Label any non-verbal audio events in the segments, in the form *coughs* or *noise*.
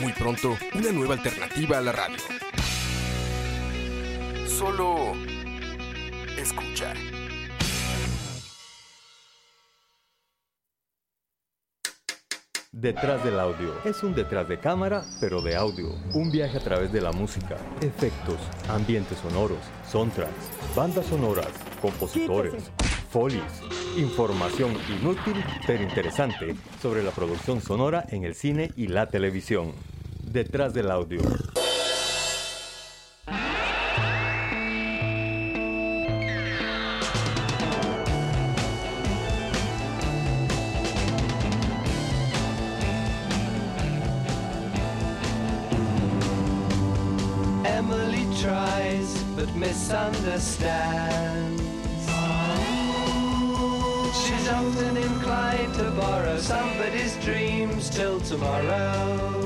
Muy pronto, una nueva alternativa a la radio. Solo escucha. Detrás del audio. Es un detrás de cámara, pero de audio. Un viaje a través de la música, efectos, ambientes sonoros, soundtracks, bandas sonoras, compositores, folies, información inútil pero interesante sobre la producción sonora en el cine y la televisión. Detrás del audio. Emily tries but misunderstands. Somebody's dreams till tomorrow.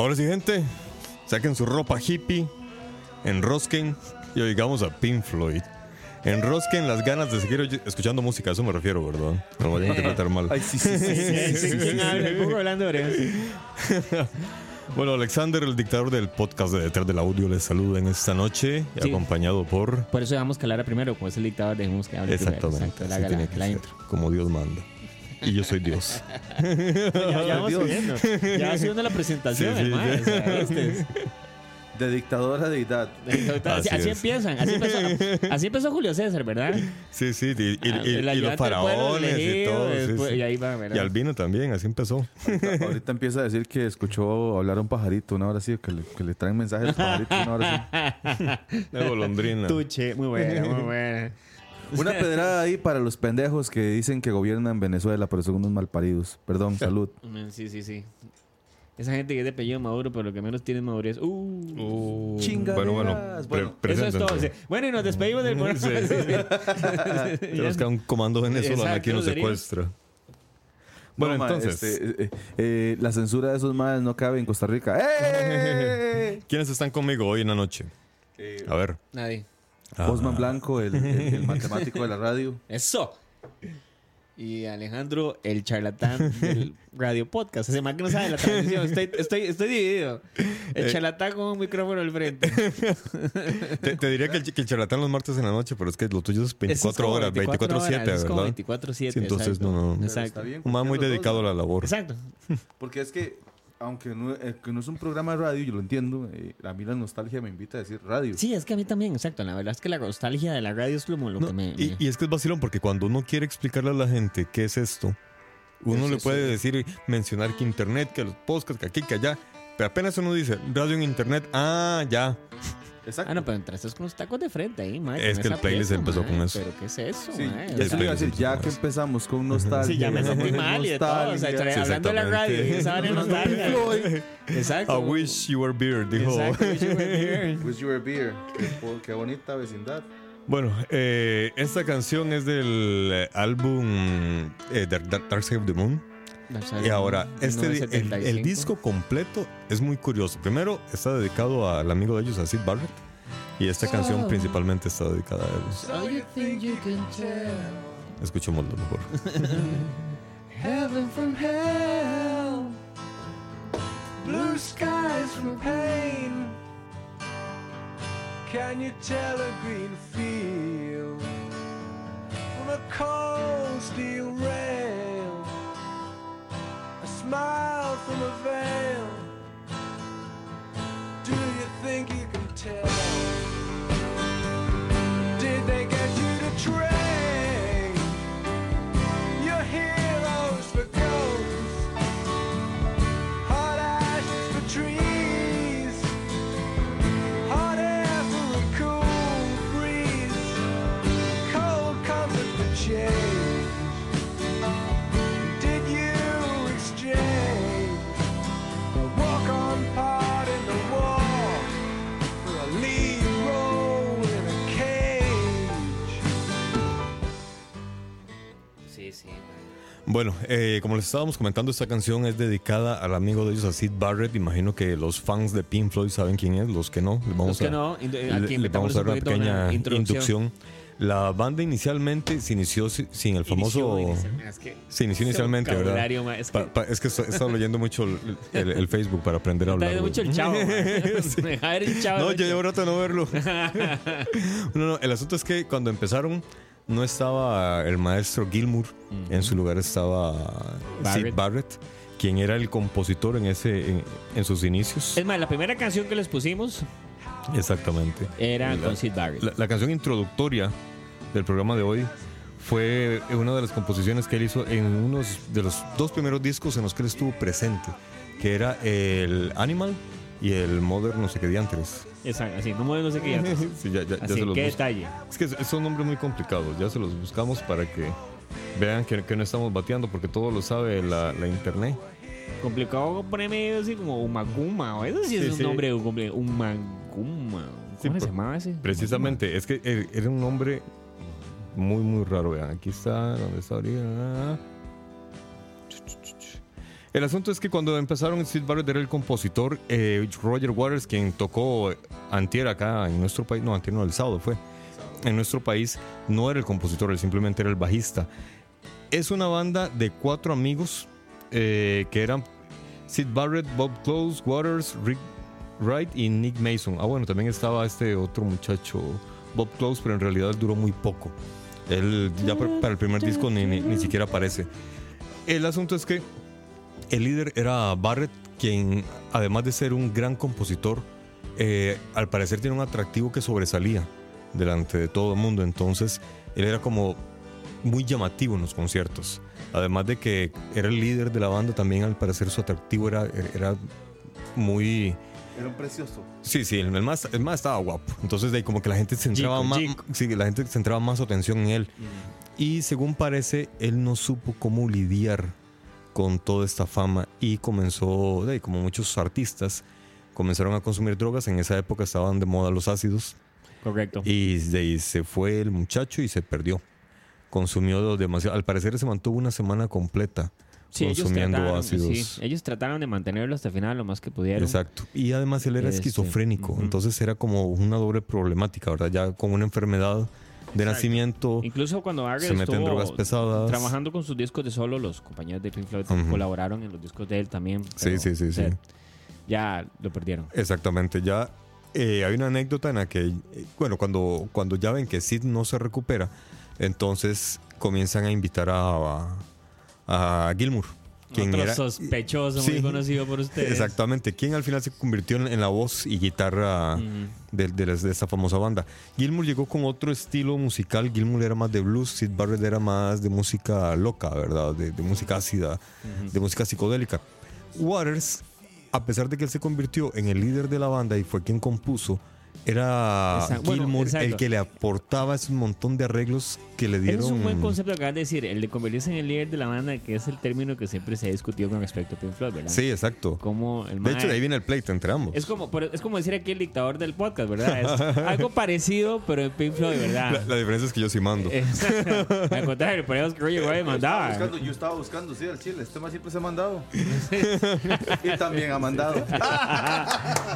Ahora sí, gente, saquen su ropa hippie, enrosquen y oigamos a Pink Floyd. Enrosquen las ganas de seguir escuchando música, a eso me refiero, ¿verdad? No me vayan a interpretar mal. Ay, sí, sí, sí. sí, sí, sí, ¿Quién sí. *laughs* habla? ¿Cómo hablando de *laughs* Bueno, Alexander, el dictador del podcast de Detrás del Audio, les saluda en esta noche, Sí. acompañado por... Por eso dejamos que hablara primero, como es el dictador, dejemos que hable Exactamente, primero. Exacto, la, la ser, intro. como Dios manda. Y yo soy Dios. *laughs* Ya, ya vamos Dios. subiendo. Ya va subiendo la presentación, Sí, sí, hermano. sí. o sea, este es- De dictador a deidad. así, Así así empiezan. Así empezó, así empezó Julio César, ¿verdad? Sí, sí, y, y- Ah, y- y los faraones y todo. después- sí. Y ahí va, ¿verdad? Y Albino también, así empezó. Ahorita empieza a decir que escuchó hablar a un pajarito una hora sí, que le, que le traen mensajes al pajarito una hora sí. La golondrina. Tuche, muy buena, muy buena. Una pedrada ahí para los pendejos que dicen que gobiernan Venezuela, pero son unos malparidos. Perdón, *laughs* salud. Sí, sí, sí. Esa gente que es de apellido Maduro, pero lo que menos tiene es madurez. Uh, Uh, Chingaderas. bueno, bueno, eso es todo. sí. Bueno, y nos despedimos del *laughs* programa. Sí, sí. *laughs* Tenemos que un comando venezolano aquí nos secuestra. Bueno, No, ma, entonces, este, eh, eh, la censura de esos males no cabe en Costa Rica. ¡Eh! ¿quiénes están conmigo hoy en la noche? A ver. Nadie. Osman Blanco, el, el- el *laughs* matemático de la radio. Eso. Y Alejandro, el charlatán del radio podcast. Ese man que no sabe la transmisión. Estoy, estoy, estoy dividido. El Eh. charlatán con un micrófono al frente. *laughs* Te, te diría que el, que el charlatán los martes en la noche, pero es que lo tuyo es 24 Eso es como horas, 24-7, Es como ¿verdad? 24-7. Sí, entonces exacto. no, no. Exacto. Está bien, Un man muy dedicado a la labor. Exacto. Porque es que aunque no, eh, que no es un programa de radio, yo lo entiendo. eh, a mí la nostalgia me invita a decir radio. Sí, es que a mí también, exacto. La verdad es que la nostalgia de la radio es como lo No, que me... y, me- y es que es vacilón porque cuando uno quiere explicarle a la gente qué es esto, uno Es le eso. puede decir, mencionar que internet, que los podcasts, que aquí, que allá. Pero apenas uno dice radio en internet, ah, ya. Exacto. Ah, no, pero entraste con los tacos de frente ahí, mae. Es que el playlist pieza, empezó mae. con eso. Pero ¿qué es eso, Sí, mae? ya O se sea, lo iba a decir, ya que Empezamos. con nostalgia. Sí, ya me sentí mal y de todo. O sea, tra- hablando de la radio y vaina de nostalgia. Exacto. I wish you were beer, dijo. Exacto, wish you were here. *laughs* Wish you were beer. Qué, bonita vecindad. Bueno, eh, esta canción es del eh, álbum eh, Dark Side of the Moon. Y ahora, este, el, el 1975. disco completo es muy curioso. Primero, está dedicado al amigo de ellos, a Sid Barrett. Y esta canción principalmente está dedicada a él. So you think you can tell Escuchémoslo mejor. *laughs* heaven from hell, blue skies from pain. Can you tell a green field from a cold steel rail? Smile from a veil. Do you think you can tell? Bueno, eh, como les estábamos comentando, esta canción es dedicada al amigo de ellos, a Sid Barrett. Imagino que los fans de Pink Floyd saben quién es, los que no. les Vamos Los que a, no, aquí le vamos a dar una pequeña introducción. inducción. La banda inicialmente se inició si- sin el famoso... Es que- Se inició inicialmente, ¿verdad? es que- Pa- pa- es que estoy- he estado leyendo mucho el, el- el Facebook para aprender a hablar. mucho el chavo. *laughs* Sí. *laughs* el chavo. No, yo llevo rato no verlo. *laughs* no, no, el asunto es que cuando empezaron no estaba el maestro Gilmour, en su lugar estaba Sid Barrett. Barrett, quien era el compositor en ese en, en sus inicios. Es más, la primera canción que les pusimos Exactamente. era La- con Sid Barrett. La, la canción introductoria del programa de hoy fue una de las composiciones que él hizo en uno de los dos primeros discos en los que él estuvo presente, que era el Animal y el Modern no sé qué diantres. Exacto, así, no, no sé qué ya. *laughs* Sí, ya, ya- ya Así, se los qué busco. detalle. Es que son nombres muy complicados, ya se los buscamos para que vean que, que no estamos bateando porque todo lo sabe la, la internet. Complicado ponerme así como Umaguma. O eso sí es un sí. nombre complejo. Umaguma. Sí, ¿Cómo se llamaba ese? Precisamente, es que er- era un nombre muy, muy raro. Vean, aquí está, ¿dónde está ahorita? El asunto es que cuando empezaron, Sid Barrett era el compositor, eh, Roger Waters, quien tocó Antier acá en nuestro país, no, Antier no, el sábado fue, en nuestro país, no era el compositor, él simplemente era el bajista. Es una banda de cuatro amigos eh, que eran Sid Barrett, Bob Close, Waters, Rick Wright y Nick Mason. Ah, bueno, también estaba este otro muchacho, Bob Close, pero en realidad duró muy poco. Él ya para para el primer disco ni, ni- ni siquiera aparece. El asunto es que el líder era Barrett, quien además de ser un gran compositor, eh, al parecer tiene un atractivo que sobresalía delante de todo el mundo. Entonces, él era como muy llamativo en los conciertos. Además de que era el líder de la banda, también al parecer su atractivo era, era muy... Era un precioso. Sí, sí, el más, el más estaba guapo. Entonces, de ahí como que la gente centraba más, sí, la gente centraba más su atención en él. Y según parece, él no supo cómo lidiar con toda esta fama y comenzó, de como muchos artistas, comenzaron a consumir drogas. En esa época estaban de moda los ácidos Correcto. y de ahí se fue el muchacho y se perdió. Consumió demasiado. Al parecer se mantuvo una semana completa Sí, ellos consumiendo trataron, ácidos. sí, ellos trataron de mantenerlo hasta el final lo más que pudieron. Exacto. Y además él era Este, esquizofrénico, entonces era como una doble problemática, ¿verdad? Ya con una enfermedad de nacimiento, Incluso cuando Barrett se meten drogas pesadas. trabajando con sus discos de solo, los compañeros de Pink Floyd colaboraron en los discos de él también. Sí, sí, sí, sí. Ya lo perdieron. Exactamente, ya eh, hay una anécdota en la que, eh, bueno, cuando, cuando ya ven que Sid no se recupera, entonces comienzan a invitar a, a, a Gilmour. Quien Otro era sospechoso Sí. muy conocido por ustedes. Exactamente, quien al final se convirtió en, en la voz y guitarra de, de esta famosa banda. Gilmour llegó con otro estilo musical, Gilmour era más de blues, Sid Barrett era más de música loca, ¿verdad? De, de música ácida, de música psicodélica. Waters, a pesar de que él se convirtió en el líder de la banda y fue quien compuso, era Exacto, bueno, Gilmour el que le aportaba ese montón de arreglos que le dieron. Es un buen concepto que acabas de decir, el de convertirse en el líder de la banda, que es el término que siempre se ha discutido con respecto a Pink Floyd, ¿verdad? Sí, exacto. Como el De hecho, de ahí viene el pleito entre ambos. es como, es como decir aquí el dictador del podcast, ¿verdad? Es algo *laughs* parecido, pero en Pink Floyd, ¿verdad? La, la diferencia es que yo sí mando. *laughs* Exacto. Al contrario, por eso que Roger Estaba mandaba. buscando, yo estaba buscando, sí, al chile. Este más siempre se ha mandado. *laughs* y también ha mandado.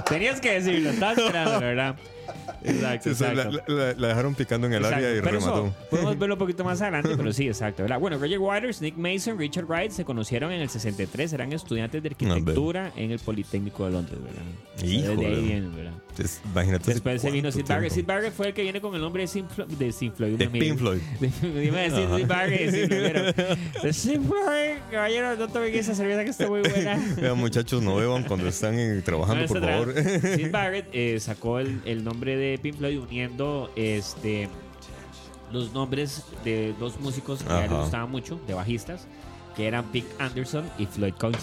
Tenías que decirlo, estaba esperando, ¿verdad? Yeah. Exacto, Sí, o sea, la, exacto. la- la dejaron picando en el Exacto, área y pero eso remató. podemos verlo un poquito más *laughs* adelante, pero sí, exacto. ¿verdad? Bueno, Roger Waters, Nick Mason, Richard Wright se conocieron en el 63, eran estudiantes de arquitectura en el Politécnico de Londres, ¿verdad? Híjole. Desde ahí vienen, ¿verdad? Entonces, imagínate. Después se vino Sid Barrett. Sid. Barrett fue el que viene con el nombre de Sid Floyd. De Sid Floyd. De Pink Floyd. *laughs* De- a decir Sid Barrett *laughs* De Sid Floyd, caballero, no tomen esa cerveza que está muy buena. Vean, muchachos, no beban cuando están eh, trabajando, por favor. Sid Barrett eh, sacó el, el nombre de Pink Floyd uniendo este los nombres de dos músicos que a él le gustaban mucho, de bajistas, que eran Pete Anderson y Floyd ahí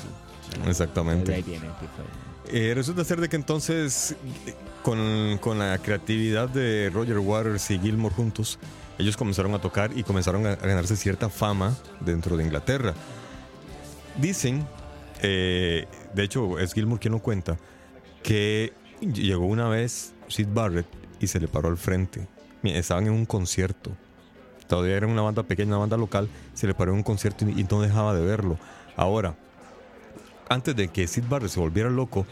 Exactamente. viene Pink Floyd. Eh, resulta ser de que entonces, con, con la creatividad de Roger Waters y Gilmore juntos, ellos comenzaron a tocar y comenzaron a, a ganarse cierta fama dentro de Inglaterra. Dicen, eh, de hecho, es Gilmore quien lo cuenta, que llegó una vez Sid Barrett y se le paró al frente. Estaban en un concierto. Todavía era una banda pequeña, una banda local. Se le paró en un concierto y, y no dejaba de verlo. Ahora, antes de que Sid Barrett se volviera loco,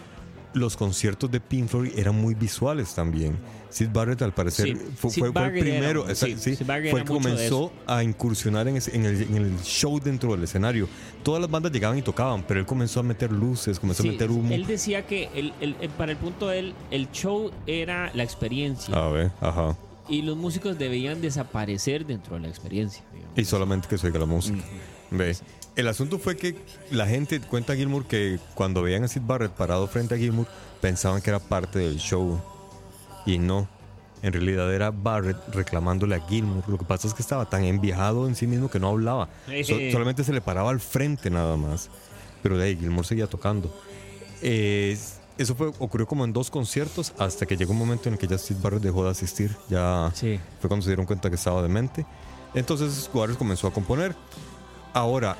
los conciertos de Pink Floyd eran muy visuales también. Sid Barrett, al parecer, Sí, fue, fue- fue el Barrett era- primero, sí, sí, fue el que comenzó a incursionar en, ese- en el, en el show dentro del escenario. Todas las bandas llegaban y tocaban, pero él comenzó a meter luces, comenzó a meter humo. él decía que el- el- para el punto de él, el show era la experiencia A ver, ajá. y los músicos debían desaparecer dentro de la experiencia. digamos. Y solamente que se oiga la música. Ve. El asunto fue que la gente, cuenta Gilmour, que cuando veían a Sid Barrett parado frente a Gilmour, pensaban que era parte del show. Y no. En realidad era Barrett reclamándole a Gilmour. Lo que pasa es que estaba tan enviejado en sí mismo que no hablaba. So- solamente se le paraba al frente nada más. Pero de ahí Gilmour seguía tocando. Eh, eso fue, ocurrió como en dos conciertos hasta que llegó un momento en el que ya Sid Barrett dejó de asistir. Ya Sí. fue cuando se dieron cuenta que estaba demente. Entonces Waters comenzó a componer. Ahora,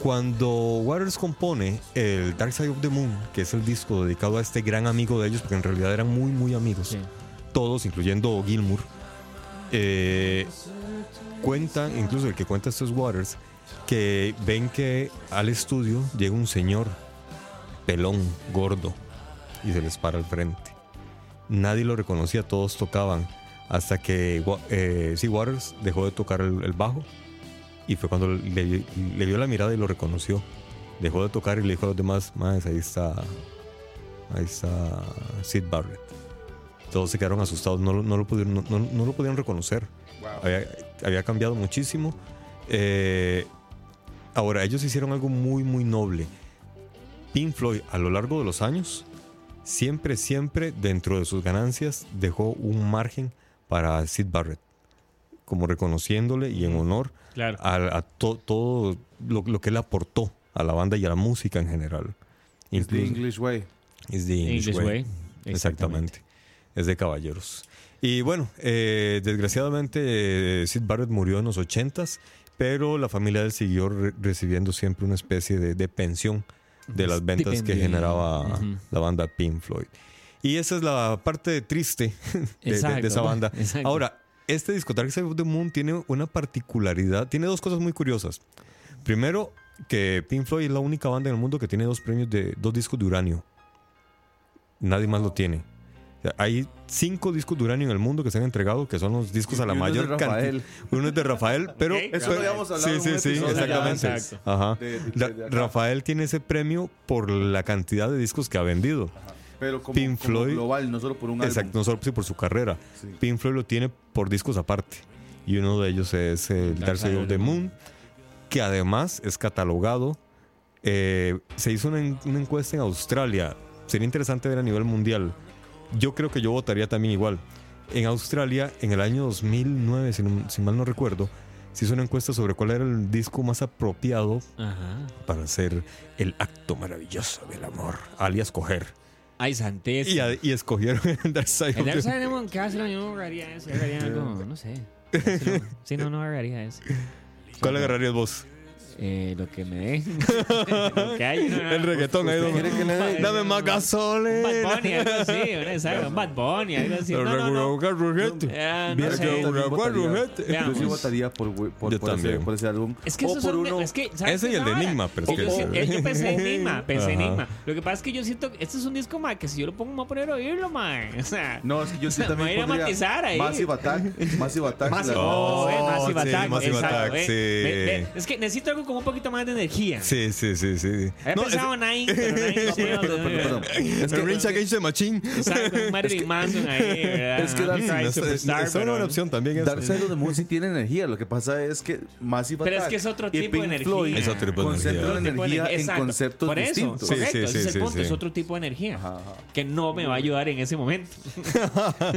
cuando Waters compone el Dark Side of the Moon, que es el disco dedicado a este gran amigo de ellos, porque en realidad eran muy, muy amigos, Sí. todos, incluyendo Gilmour, eh, cuentan, incluso el que cuenta esto es Waters, que ven que al estudio llega un señor pelón, gordo, y se les para al frente. Nadie lo reconocía, todos tocaban. Hasta que eh, Waters dejó de tocar el, el bajo y fue cuando le, le dio la mirada y lo reconoció. Dejó de tocar y le dijo a los demás, más ahí está, ahí está Sid Barrett. Todos se quedaron asustados, no, lo- no lo, pudieron, no, no- no lo pudieron reconocer. Había, había cambiado muchísimo. Eh, ahora, ellos hicieron algo muy, muy noble. Pink Floyd, a lo largo de los años, siempre, siempre dentro de sus ganancias dejó un margen para Sid Barrett, como reconociéndole y en honor Claro. a, a to- todo lo, lo que él aportó a la banda y a la música en general. It's the English way. It's the English, English way. way. Exactamente. Es de caballeros. Y bueno, eh, desgraciadamente eh, Sid Barrett murió en los 80s, pero la familia de él siguió re- recibiendo siempre una especie de, de pensión de las ventas que generaba la banda Pink Floyd. Y esa es la parte triste *laughs* de, de- esa banda. exacto. Ahora, este disco Dark Side of the Moon tiene una particularidad, tiene dos cosas muy curiosas. Primero, que Pink Floyd es la única banda en el mundo que tiene dos premios de dos discos de uranio. Nadie más lo tiene. O sea, hay cinco discos de uranio en el mundo que se han entregado, que son los discos a la Y uno es de mayor Rafael. cantidad. Uno es de Rafael, pero. Ok. Eso lo habíamos hablado Sí, en sí, un sí, ya exactamente. Ajá. De- de- La- de acá. Rafael tiene ese premio por la cantidad de discos que ha vendido. Pero como, Pink como Floyd- global, no solo por un Exacto, álbum. no solo por su carrera. Sí. Pink Floyd lo tiene por discos aparte. Y uno de ellos es el Dark Side of the Moon, que además es catalogado Eh, se hizo una, en- una encuesta en Australia. Sería interesante ver a nivel mundial. Yo creo que yo votaría también igual. En Australia, en el año 2009, si, no- si mal no recuerdo, se hizo una encuesta sobre cuál era el disco más apropiado Ajá. para hacer el acto maravilloso del amor, alias coger. Ay, Santés. Y, a- y escogieron *laughs* el Dark Side El the- Dark Side of the Moon, ¿qué hace? Yo no agarraría ese. Agarraría *laughs* algo, no sé. Sí, no, no agarraría ese. ¿Cuál agarrarías vos? Eh, lo que me den. *laughs* lo que hay. no, no, El reggaetón ahí. ¿Usted quiere que le? Dame más gasolina. Bad Bunny, algo así. ¿verdad? ¿Sabes? Un Bad Bunny, algo así. *laughs* No, no, no. No Viera que yo también sí votaría por, por, Yo por ese, también. por ese álbum. Es que o esos por son. uno. Es que, ¿sabes Ese y el de? Enigma, pero es Yo que- siento- eh, Yo pensé en Enigma, pensé en. Enigma. Lo que pasa es que yo siento que este es un disco, ma, que si yo lo pongo, me voy a poner a oírlo, ma. *laughs* O sea. No, es que yo sí Me voy a también ir a matizar ahí. Massive Attack. Massive Attack. Massive, eh, Attack, Attack, eh. sí. Es que necesito algo con un poquito más de energía. Sí, sí, sí, sí. He No, pensado es- en Nine, pero Nine *laughs* no Perdón, perdón, perdón. Es que, Rage Against the Machine. Exacto, un Marilyn Manson ahí, ¿verdad? Es que Dark- Es- es- Superstar, es una buena opción también. Dark Side of the Moon sí tiene energía. Lo que pasa es que Massive Pero es Attack que es otro tipo de energía. Es otro tipo de energía. Tipo de energía en exacto. conceptos Por eso, correcto, ese es el punto, es otro tipo de energía que no me va a ayudar en ese momento. *laughs*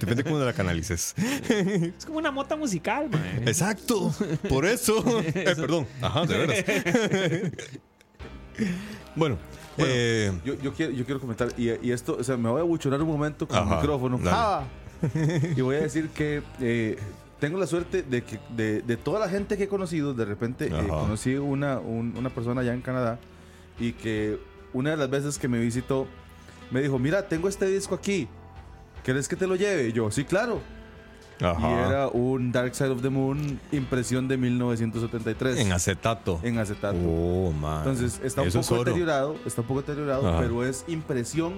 Depende cómo la canalices. Es como una mota musical, man. Exacto. Por eso. *laughs* Eh, perdón. Ajá, de veras. *laughs* bueno. eh, Yo, yo, quiero, yo quiero comentar, y, y esto, o sea, me voy a buchonar un momento con Ajá, el micrófono. ¡Ah! Y voy a decir que eh, tengo la suerte de que de, de toda la gente que he conocido, de repente eh, conocí una, un- una persona allá en Canadá y que una de las veces que me visitó me dijo, mira, tengo este disco aquí, ¿quieres que te lo lleve? Y yo, sí, claro. Ajá. Y era un Dark Side of the Moon impresión de 1973 En acetato. en acetato. Oh, man. Entonces está un Eso poco deteriorado, está un poco deteriorado, Ajá. pero es impresión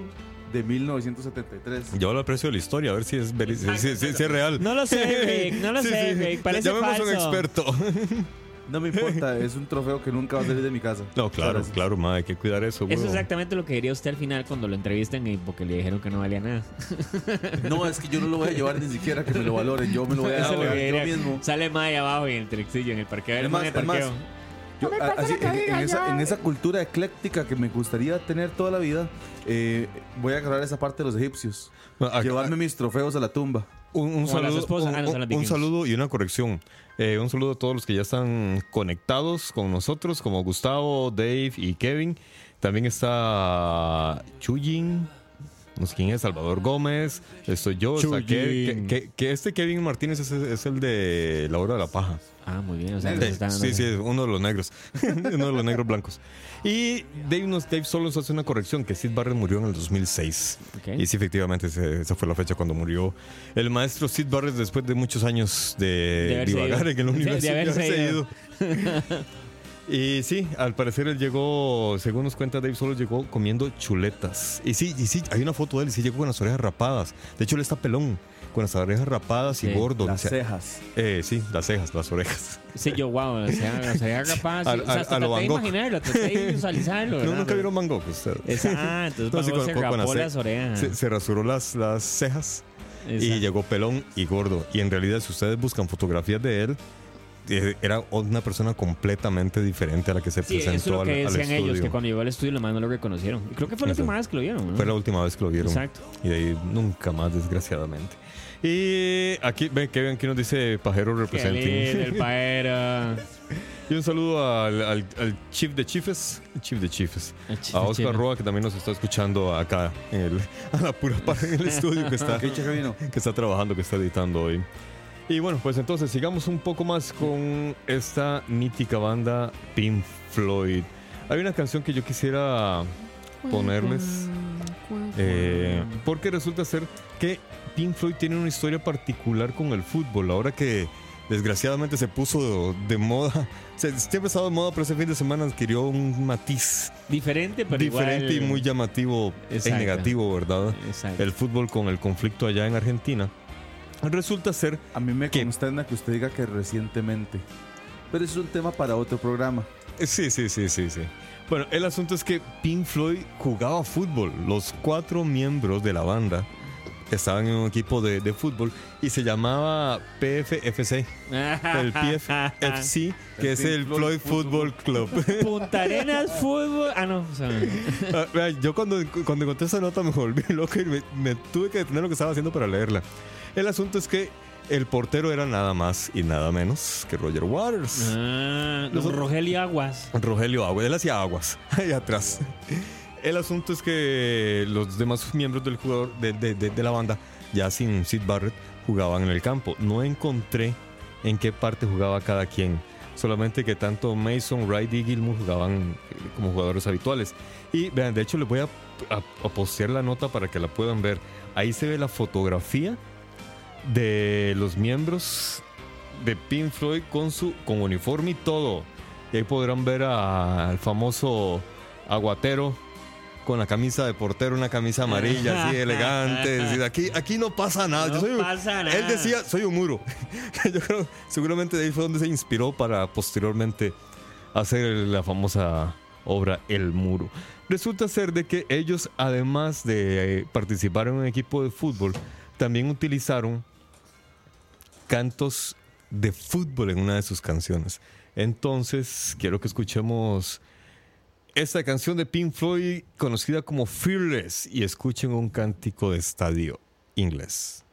de 1973. Yo lo aprecio de la historia, a ver si es, si, si- si- si es real. No lo sé, *laughs* Rick, no lo sé, Rick, parece Llamemos a un falso. experto. *laughs* No me importa, *laughs* es un trofeo que nunca va a salir de mi casa. No, claro, claro, ma, hay que cuidar eso. Eso es exactamente lo que diría usted al final cuando lo entrevistan y porque le dijeron que no valía nada. No, es que yo no lo voy a llevar ni siquiera que me lo valoren, yo me lo voy a Eso es lo llevar que yo diría. mismo. Sale más ahí abajo y en el trexillo, en el parqueo. Es más, el es más, parqueo. Yo, a- así, en, en esa, en esa cultura ecléctica que me gustaría tener toda la vida, eh, voy a agarrar esa parte de los egipcios. Acá- Llevarme mis trofeos a la tumba. Un, un Como las saludo, esposas. un, Ah, no, son las un- un vikingos. saludo y una corrección. Eh, un saludo a todos los que ya están conectados con nosotros, como Gustavo, Dave y Kevin. También está Chuyin, no sé quién es, Salvador Gómez, estoy yo. Ke- Chuyín. que, que- que este Kevin Martínez es, es el de La Hora de la Paja. Ah, muy bien. O sea, Sí, está sí, sí, es uno de los negros. *laughs* uno de los negros blancos. Y Dave, nos, Dave solo nos hace una corrección, que Sid Barrett murió en el 2006. Ok. Y sí, efectivamente, esa fue la fecha cuando murió el maestro Sid Barrett después de muchos años de, De divagar ido. en el De- de universo. y haberse haberse ido. *laughs* y sí, al parecer él llegó, según nos cuenta Dave, solo llegó comiendo chuletas. Y sí, y sí, hay una foto de él y sí llegó con las orejas rapadas. De hecho, él está pelón, con las orejas rapadas y gordo. Las O sea, cejas. eh, sí, las cejas, las orejas. Sí, yo, wow, o sea, o sea, *laughs* capaz. A- sí, o sea, a- a lo imaginarlo, traté de *laughs* visualizarlo. No, ¿verdad? nunca vieron Van Gogh usted. Ah, entonces *laughs* No, sí, con- se con- con rapó las las orejas. Se, se rasuró las, las cejas y llegó pelón y gordo. Y en realidad, si ustedes buscan fotografías de él, era una persona completamente diferente a la que se Sí, eso es presentó lo al, que al decían ellos, estudio. que cuando llegó al estudio más no lo reconocieron. Y creo que fue la Exacto. última vez que lo vieron, ¿no? Fue la última vez que lo vieron. Exacto. Y de ahí nunca más, desgraciadamente. Y aquí, ven, Kevin, aquí nos dice Pajero Qué lindo, el *laughs* Representing. paera. y un saludo al, al, al Chief de Chiefs. Chief de Chiefs. El Chief A Oscar. Roa, que también nos está escuchando acá en el, *laughs* a la pura par en el *laughs* estudio que está. Que está trabajando, que está editando hoy. Y bueno, pues entonces sigamos un poco más con esta mítica banda Pink Floyd. Hay una canción que yo quisiera ponerles eh, porque resulta ser que Pink Floyd tiene una historia particular con el fútbol. Ahora que desgraciadamente se puso de, de moda, *laughs* se, siempre ha estado de moda, pero ese fin de semana adquirió un matiz Diferente, pero diferente igual... y muy llamativo Exacto. y negativo, ¿verdad? Exacto. el fútbol con el conflicto allá en Argentina. Resulta ser, A mí me consterna que usted diga que recientemente. Pero eso es un tema para otro programa. eh, sí, sí, sí, sí, sí. Bueno, el asunto es que Pink Floyd jugaba fútbol. Los cuatro miembros de la banda estaban en un equipo de, de fútbol y se llamaba PFFC. El PFFC, *laughs* que es el Floyd Football Club. Punta Arenas Fútbol. Ah, no. o sea, Ah, Yo cuando, cuando encontré esa nota me volví loco y me, me tuve que detener lo que estaba haciendo para leerla. El asunto es que el portero era nada más y nada menos que Roger Waters. ah, los Rogelio Aguas. Rogelio Aguas, él hacía aguas *laughs* ahí atrás. El asunto es que los demás miembros del jugador de, de- de- de la banda, ya sin Sid Barrett, jugaban en el campo. No encontré en qué parte jugaba cada quien. Solamente que tanto Mason, Wright y Gilmour jugaban eh, como jugadores habituales. Y vean, de hecho les voy a, a- a postear la nota para que la puedan ver. Ahí se ve la fotografía de los miembros de Pink Floyd con su con uniforme y todo. Y ahí podrán ver al famoso aguatero con la camisa de portero, una camisa amarilla, así *laughs* elegante. decir, aquí, aquí no pasa nada. No Yo soy un- pasa nada. Él decía, soy un muro. *laughs* Yo creo, seguramente de ahí fue donde se inspiró para posteriormente hacer la famosa obra El Muro. Resulta ser de que ellos, además de eh, participar en un equipo de fútbol, también utilizaron cantos de fútbol en una de sus canciones. Entonces, quiero que escuchemos esta canción de Pink Floyd conocida como Fearless y escuchen un cántico de estadio inglés.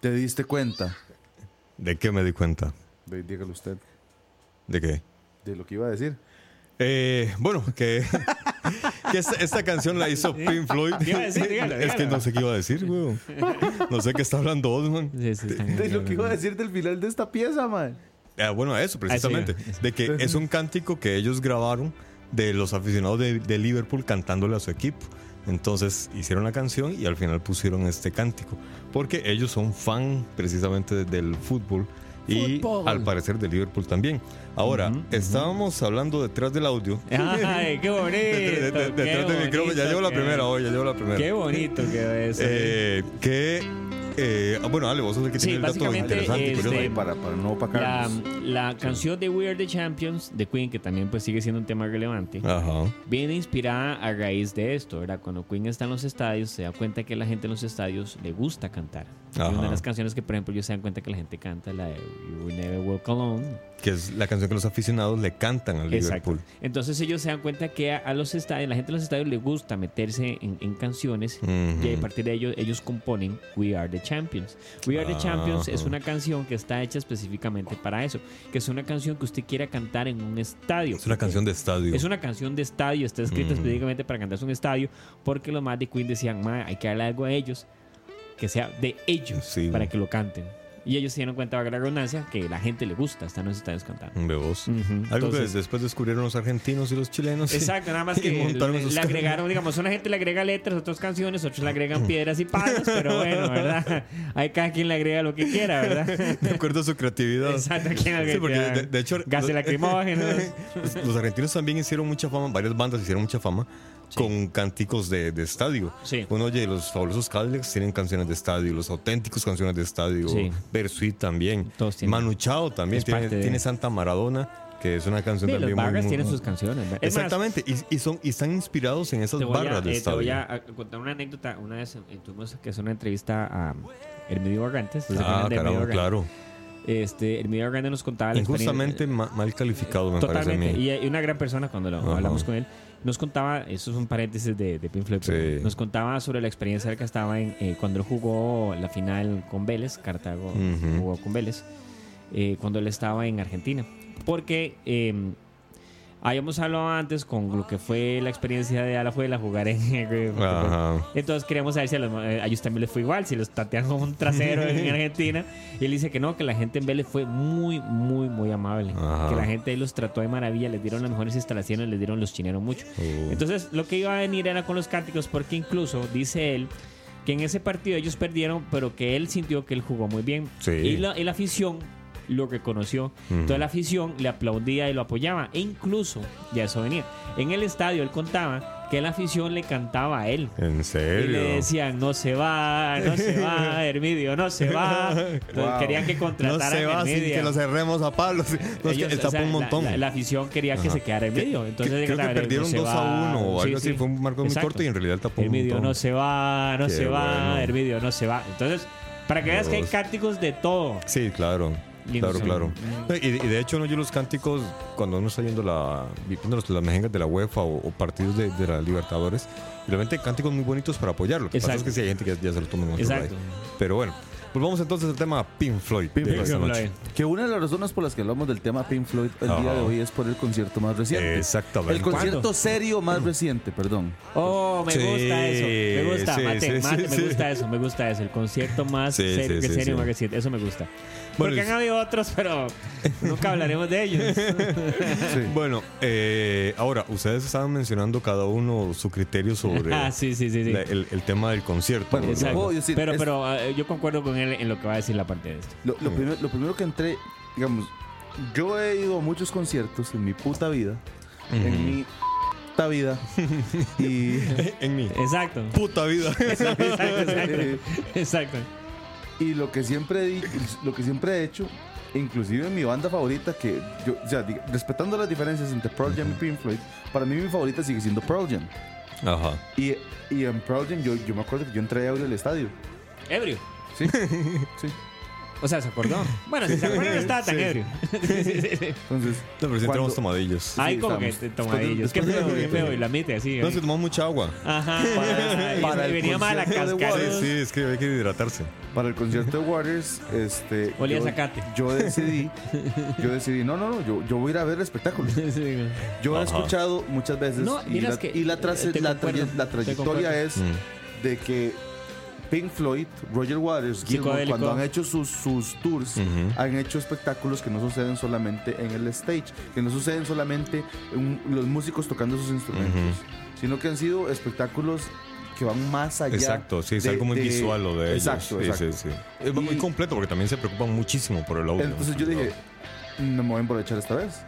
¿Te diste cuenta? ¿De qué me di cuenta? Dígalo usted. ¿De qué? De lo que iba a decir. Eh, bueno, que, que esta, esta canción la hizo Pink Floyd. ¿Qué iba a decir? Dígalo, Es que no sé qué iba a decir, güey. No sé qué está hablando Osman. Sí, De lo que iba a decir del final de esta pieza, man. Ah, bueno, eso precisamente. Ah, sí. De que es un cántico que ellos grabaron de los aficionados de, de Liverpool cantándole a su equipo. Entonces hicieron la canción y al final pusieron este cántico. Porque ellos son fan precisamente de- del fútbol y al parecer de Liverpool también. Ahora, estábamos hablando detrás del audio. *laughs* Ay, qué bonito. *laughs* Detrás de- qué detrás del micrófono. Ya llevo la primera hoy, ya llevo la primera. Qué bonito que es. Eh, que. Eh, ah, bueno, Ale, vos sos el que Sí, tiene el dato interesante. este, curioso. Para, para no la, la canción de We Are the Champions de Queen, que también pues sigue siendo un tema relevante, Ajá. viene inspirada a raíz de esto, ¿verdad? Cuando Queen está en los estadios, se da cuenta que la gente en los estadios le gusta cantar. Ajá. una de las canciones que, por ejemplo, ellos se dan cuenta que la gente canta, la de You Will Never Walk Alone. Que es la canción que los aficionados le cantan al Exacto. Liverpool. Entonces ellos se dan cuenta que a, a los estadios, la gente en los estadios le gusta meterse en, en canciones Ujú. y a partir de ello ellos componen We Are the Champions. We Are the Champions es una canción que está hecha específicamente para eso, que es una canción que usted quiera cantar en un estadio. Es una canción de estadio. Es una canción de estadio, está escrita Mm. específicamente para cantarse en un estadio, porque los más de Queen decían, "Ma, hay que darle algo a ellos, que sea de ellos, Sí, para que lo canten. Y ellos se dieron cuenta, valga la redundancia, que la gente le gusta estar en los estadios cantando. De voz. Ujú. Algo Entonces- que después descubrieron los argentinos y los chilenos. Exacto, nada más *laughs* que le, le agregaron, digamos, una gente le agrega letras, otras canciones, otros le agregan piedras y palos, pero bueno, ¿verdad? *laughs* Hay cada quien le agrega lo que quiera, ¿verdad? *laughs* De acuerdo a su creatividad. Exacto, quien Sí, porque de, de hecho. Gases lacrimógenos. Los argentinos también hicieron mucha fama, varias bandas hicieron mucha fama con cánticos de, de estadio. Sí. Uno oye, los fabulosos Cadillacs tienen canciones de estadio, los auténticos canciones de estadio, Sí. Bersuit también, Todos tienen. Manu Chao también tiene, de- tiene Santa Maradona, que es una canción Sí, los también muy, barras muy- tienen sus canciones. ¿verdad? Es más, Exactamente, y, y son, y están inspirados en esas te voy, a, barras de eh, te estadio. voy a, contar una anécdota. Una vez eh, tuvimos que hacer una entrevista a Hermidio Barrantes. ¿se Ah, caramba, claro. Este, Hermidio Barrantes nos contaba la Injustamente ma- mal calificado, me parece a Totalmente. mí. Y, y una gran persona cuando lo hablamos con él. Nos contaba, eso es un paréntesis de, de Pink Floyd, pero Sí. nos contaba sobre la experiencia que estaba en, eh, cuando él jugó la final con Vélez, Cartago jugó con Vélez, eh, cuando él estaba en Argentina. Porque eh, habíamos hablado antes con lo que fue la experiencia de Alajuela jugar en *laughs* Ajá. entonces queríamos saber si a, los- eh, a ellos también les fue igual, si los tatean como un trasero en *laughs* Argentina. Y él dice que no, que la gente en Vélez fue muy, muy, muy amable. Ajá. Que la gente los trató de maravilla, les dieron las mejores instalaciones, les dieron los chineros mucho. Uh. Entonces lo que iba a venir era con los cánticos, porque incluso dice él que en ese partido ellos perdieron, pero que él sintió que él jugó muy bien. Sí. Y, la, y la afición lo reconoció. Toda la afición le aplaudía y lo apoyaba. E incluso, ya eso venía, en el estadio él contaba que la afición le cantaba a él. ¿En Y le serio? decían, no se va, no se va, *laughs* Hermidio, no se va. Wow. Querían que No contrataran se a va sin Hermidio. que lo cerremos a palos. *laughs* No, es que Ellos, él o sea, un la- montón. La, la afición quería que Ajá. se quedara Hermidio. Entonces, Creo que gritaban, perdieron "No se 2 a va". 1 o Sí, algo así. sí. Fue un marco muy corto y en realidad tapó un Hermidio montón. no se va, no Qué se va, bueno. Hermidio no se va. Entonces, para que veas que hay Dios. cánticos de todo. Sí, claro. Claro, claro. Y, y de hecho, no, yo los cánticos, cuando uno está yendo la, viendo los- las mejengas de la UEFA o, o partidos de, de la Libertadores, realmente hay cánticos muy bonitos para apoyarlo. Lo que pasa es Exacto. que sí hay gente que ya se lo toma en otro Exacto. Pero bueno, pues vamos entonces al tema Pink Floyd. Pink de Floyd. esta noche. Que una de las razones por las que hablamos del tema Pink Floyd el día de hoy es por el concierto más reciente. Exactamente. El concierto ¿Cuándo? serio más reciente, perdón. Oh, me Sí, gusta eso. Me gusta, sí, mate, sí, mate, sí, me sí. gusta eso, me gusta eso. El concierto más Sí, serio sí, que sí, serio sí. más reciente. Eso me gusta. Bueno, Porque han habido otros, pero nunca hablaremos de ellos. *laughs* Sí. Bueno, eh, ahora, ustedes estaban mencionando cada uno su criterio sobre *laughs* ah, sí, sí, sí. sí. la- el, el tema del concierto. Bueno, ¿verdad? Exacto. puedo decir, pero es- pero eh, yo concuerdo con él en lo que va a decir la parte de esto. Lo, lo primer- lo primero que entré, digamos, yo he ido a muchos conciertos en mi puta vida. En mi puta vida. y. *laughs* en mi Exacto. puta vida. exacto, exacto. Exacto. Y lo que siempre he lo que siempre he hecho, inclusive en mi banda favorita, que yo, o sea, diga- respetando las diferencias entre Pearl Jam y Pink Floyd, para mí mi favorita sigue siendo Pearl Jam. Ajá. Y, y en Pearl Jam yo, yo me acuerdo que yo entré a al estadio. Ebrio. Sí, *laughs* sí. O sea, ¿se acordó? Bueno, si se acuerdan, no estaba tan Sí. ebrio. Sí, sí, sí. Entonces, No, pero Cuando- entramos tomadillos. Ay, como que tomadillos. Qué feo, qué feo. Y la mite así. No, es que tomamos mucha agua. Ajá. *laughs* y para el venía mal la concierto de cascara. Waters. Sí, es que hay que hidratarse. para el concierto de Waters, este. Olía yo, a zacate. Yo *laughs* decidí, yo decidí, no, no, no, yo, yo voy a ir a ver el espectáculo. Sí. Yo he Ajá. escuchado muchas veces No, y, miras la, que- y la, eh, la, la trayectoria es de que Pink Floyd, Roger Waters, Psicodélico. cuando han hecho sus, sus tours, Ujú. han hecho espectáculos que no suceden solamente en el stage, que no suceden solamente en los músicos tocando sus instrumentos, sino que han sido espectáculos que van más allá. Exacto, sí, es de- algo muy de- visual lo de ellos. Exacto, Sí, exacto. sí, sí. Es muy Y- completo porque también se preocupan muchísimo por el audio. Entonces yo dije, no me voy a emborrachar esta vez.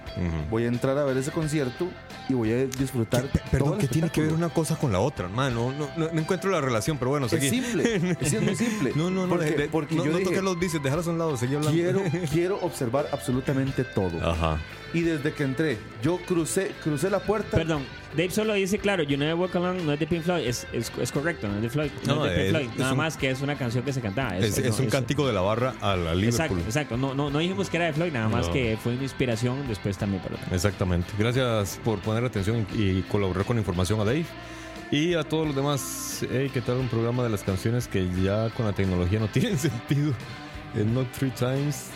Voy a entrar a ver ese concierto y voy a disfrutar. Perdón, ¿qué tiene que ver una cosa con la otra, hermano? No, no, no encuentro la relación, pero bueno, Es seguí. simple, es muy simple. *laughs* No, no, no, porque, de- porque no, yo no dije, toques los vicios, dejarlos a un lado, seguí hablando. quiero, *laughs* quiero observar absolutamente todo. Ajá. Y desde que entré, yo crucé, crucé la puerta. Perdón, Dave solo dice, claro, You Never Walk Alone no es de Pink Floyd, es, es, es correcto, no es de Floyd, no, No, es de Pink es- Floyd, es nada un- más que es una canción que se cantaba. Es, no, un cántico de la barra a la Exacto, Liverpool. exacto, no, no, no dijimos que era de Floyd, nada más No. que fue una inspiración después también para otra. Exactamente. Gracias por poner atención y colaborar con información a Dave. Y a todos los demás, hey, ¿qué tal un programa de las canciones que ya con la tecnología no *laughs* tienen sentido? El Not Three Times.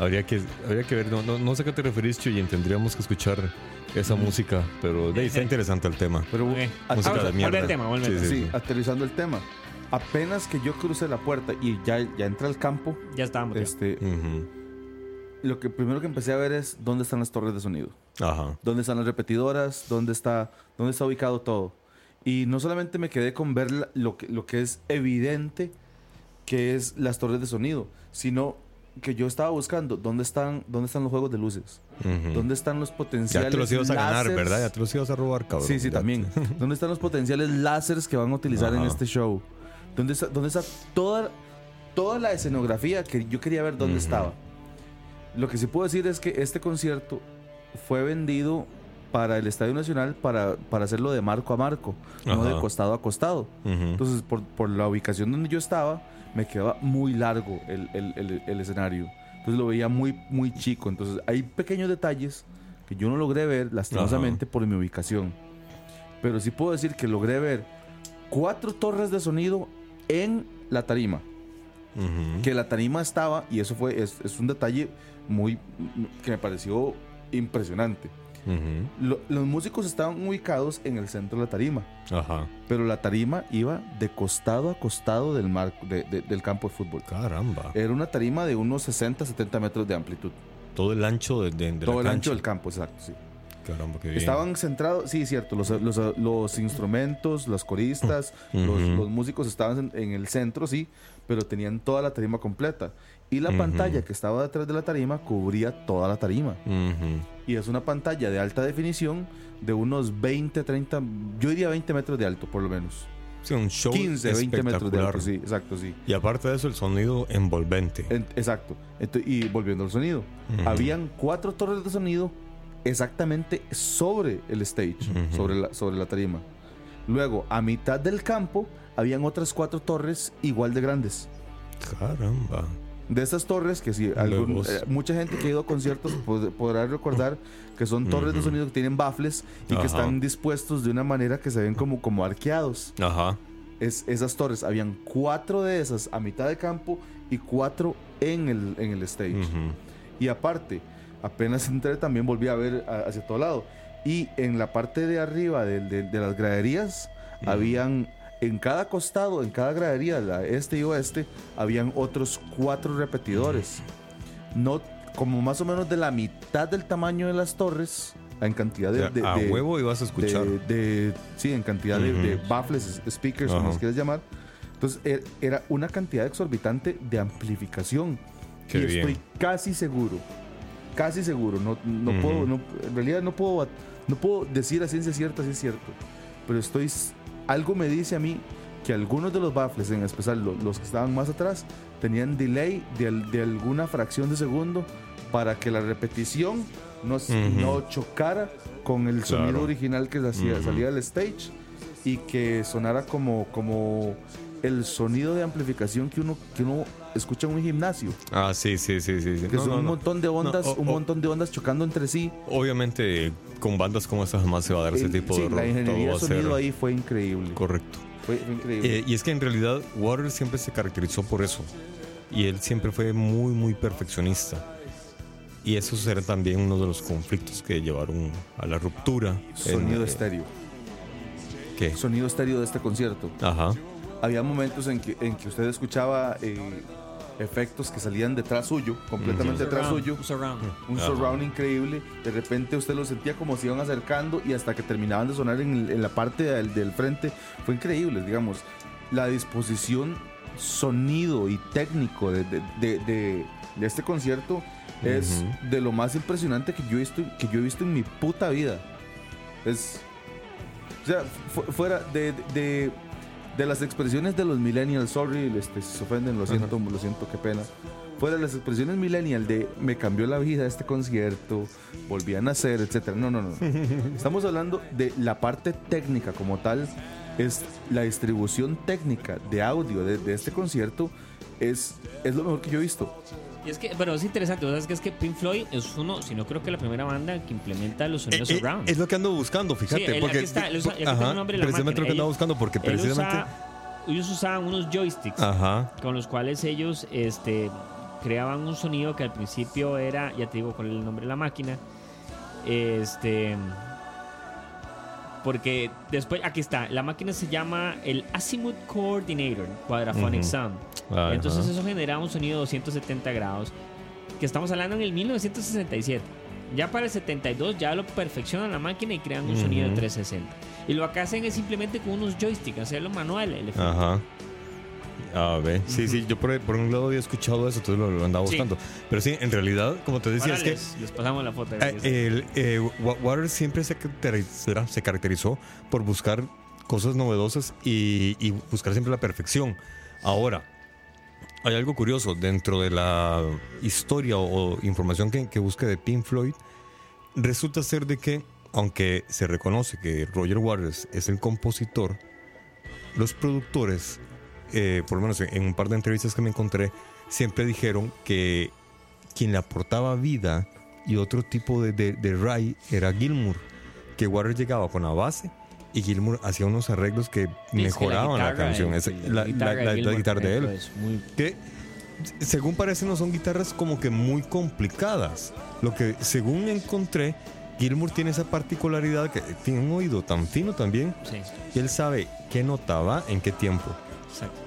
Habría que, habría que ver, no, no, no sé a qué te referís, Chuy, tendríamos que escuchar esa música, pero Dave, está interesante el tema. Pero Ok. Música Vamos, de mierda. Vuelve al tema, vuelve Sí, sí, sí. aterrizando el tema. Apenas que yo crucé la puerta y ya, ya entré al campo, Ya estábamos. ya. este, Ujú. lo que primero que empecé a ver es dónde están las torres de sonido. Ajá. dónde están las repetidoras, dónde está, dónde está ubicado todo. Y no solamente me quedé con ver la- lo que, lo que es evidente que es las torres de sonido, sino que yo estaba buscando dónde están, dónde están los juegos de luces, Ujú. dónde están los potenciales Ya te los ibas a ganar. ¿verdad? Ya te los ibas a robar, cabrón. Sí, sí, Ya también. *laughs* ¿Dónde están los potenciales láseres que van a utilizar en Ajá. este show? ¿Dónde está, dónde está toda, toda la escenografía que yo quería ver dónde Ujú. estaba? Lo que sí puedo decir es que este concierto fue vendido para el Estadio Nacional para, para hacerlo de marco a marco, no Ajá. de costado a costado. Ujú. Entonces, por, por la ubicación donde yo estaba, me quedaba muy largo el, el- el- el escenario. Entonces lo veía muy, muy chico. Entonces hay pequeños detalles que yo no logré ver lastimosamente por mi ubicación. Pero sí puedo decir que logré ver cuatro torres de sonido en la tarima. Ujú. Que la tarima estaba, y eso fue, es, es un detalle muy que me pareció impresionante. Lo- los músicos estaban ubicados en el centro de la tarima, Ajá. pero la tarima iba de costado a costado del, marco, de- de- del campo de fútbol. Caramba. Era una tarima de unos 60, 70 metros de amplitud. Todo el ancho de, de- Todo la el ancho del campo, exacto, sí. Caramba, qué bien. Estaban centrados, sí, cierto, los, los, los instrumentos, los coristas, los, músicos estaban en, en el centro, sí, pero tenían toda la tarima completa. Y la pantalla que estaba detrás de la tarima cubría toda la tarima. Y es una pantalla de alta definición de unos 20, 30, yo diría 20 metros de alto, por lo menos. Sí, un show 15, 20 metros de alto, sí, exacto, sí. Y aparte de eso, el sonido envolvente. En- exacto. Y volviendo al sonido, habían cuatro torres de sonido exactamente sobre el stage, sobre, la, sobre la tarima. Luego, a mitad del campo, habían otras cuatro torres igual de grandes. Caramba. De estas torres, que si algún- eh, mucha gente que ha ido a conciertos *coughs* pod- podrá recordar que son torres de Ujú. sonido que tienen baffles y que Ajá. están dispuestos de una manera que se ven como, como arqueados. Ajá. Es, esas torres, habían cuatro de esas a mitad de campo y cuatro en el, en el stage. Ujú. Y aparte, apenas entré también volví a ver a- hacia todo lado. Y en la parte de arriba de, de- de las graderías, Ujú. habían en cada costado, en cada gradería, la este y oeste, habían otros cuatro repetidores. No, como más o menos de la mitad del tamaño de las torres, en cantidad O de... sea, de- a de- huevo ibas a escuchar. de, sí, en cantidad de, Ujú. de baffles, speakers, como Ajá. los quieras llamar. Entonces, er- era una cantidad exorbitante de amplificación. Qué y bien. estoy casi seguro, casi seguro, no, no Ujú. puedo, no- en realidad no puedo, no puedo decir a ciencia cierta si es cierto, pero estoy, algo me dice a mí que algunos de los baffles, en especial lo- los que estaban más atrás, tenían delay de, de alguna fracción de segundo para que la repetición no, no chocara con el sonido original que hacía- salía del stage y que sonara como, como el sonido de amplificación que uno, que uno escucha en un gimnasio. Ah, sí, sí, sí, sí. sí. Que No, son no, un montón de ondas, No, un montón de ondas chocando entre sí. Obviamente, con bandas como estas jamás se va a dar ese tipo sí, de error. la ingeniería Todo sonido ahí fue increíble. Correcto. Fue, fue increíble. Eh, y es que en realidad Waters siempre se caracterizó por eso. Y él siempre fue muy, muy perfeccionista. Y esos eran también uno de los conflictos que llevaron a la ruptura. Sonido en, estéreo. ¿Qué? Sonido estéreo de este concierto. Ajá. Había momentos en que, en que usted escuchaba eh, efectos que salían detrás suyo, completamente detrás Surround, suyo. surround. Un Ajá. surround increíble. De repente usted lo sentía como se iban acercando y hasta que terminaban de sonar en, el- en la parte del, del frente. Fue increíble, digamos. La disposición sonido y técnico de, de- de- de- de este concierto es de lo más impresionante que yo he visto, que yo he visto en mi puta vida. Es. O sea, fu- fuera de, de, las expresiones de los millennials, sorry, este, si se ofenden, lo siento, lo siento, qué pena. Fuera de las expresiones millennial de me cambió la vida este concierto, volví a nacer, etcétera. No, no, no. *laughs* Estamos hablando de la parte técnica como tal. Es la distribución técnica de audio de, de este concierto. Es, es lo mejor que yo he visto. Y es que, pero es interesante, ¿sabes? Que es que Pink Floyd es uno, si no creo que la primera banda que implementa los Eh, sonidos eh, surround. es lo que ando buscando, fíjate. Sí, él- porque, aquí está, él usa- aquí Ajá, tengo el nombre de la precisamente lo que Él- buscando, porque Él precisamente. usa- ellos usaban unos joysticks Ajá. con los cuales ellos este, creaban un sonido que al principio era, ya te digo cuál es el nombre de la máquina, este, porque después, aquí está, la máquina se llama el Azimuth Coordinator Quadraphonic Ujú. Sound. Ajá. Entonces eso generaba un sonido de 270 grados, que estamos hablando en el 1967. Ya para el 72 ya lo perfeccionan la máquina y crean un sonido de Ujú. 360. Y lo que hacen es simplemente con unos joysticks, hacerlo manual el efecto. Ajá. A ver, sí, sí, yo por, por un lado había escuchado eso, entonces lo, lo andaba Sí. buscando. Pero sí, en realidad, como te decía, Ahora es que les, pasamos la foto. eh, el, eh, Wa- Waters siempre se caracteriza- se caracterizó por buscar cosas novedosas y, y buscar siempre la perfección. Ahora, hay algo curioso dentro de la historia o, información que, que busque de Pink Floyd. Resulta ser de que, aunque se reconoce que Roger Waters es el compositor, los productores, eh, por lo menos en, en un par de entrevistas que me encontré, siempre dijeron que quien le aportaba vida y otro tipo de, de, de Ray era Gilmour, que Waters llegaba con la base y Gilmour hacía unos arreglos que mejoraban la, canción, Es la, la- la- la guitarra de él. Es muy Que según parece no son guitarras como que muy complicadas. Lo que según encontré Gilmour tiene esa particularidad que tiene un oído tan fino también Sí, y él sabe qué nota va en qué tiempo. exacto.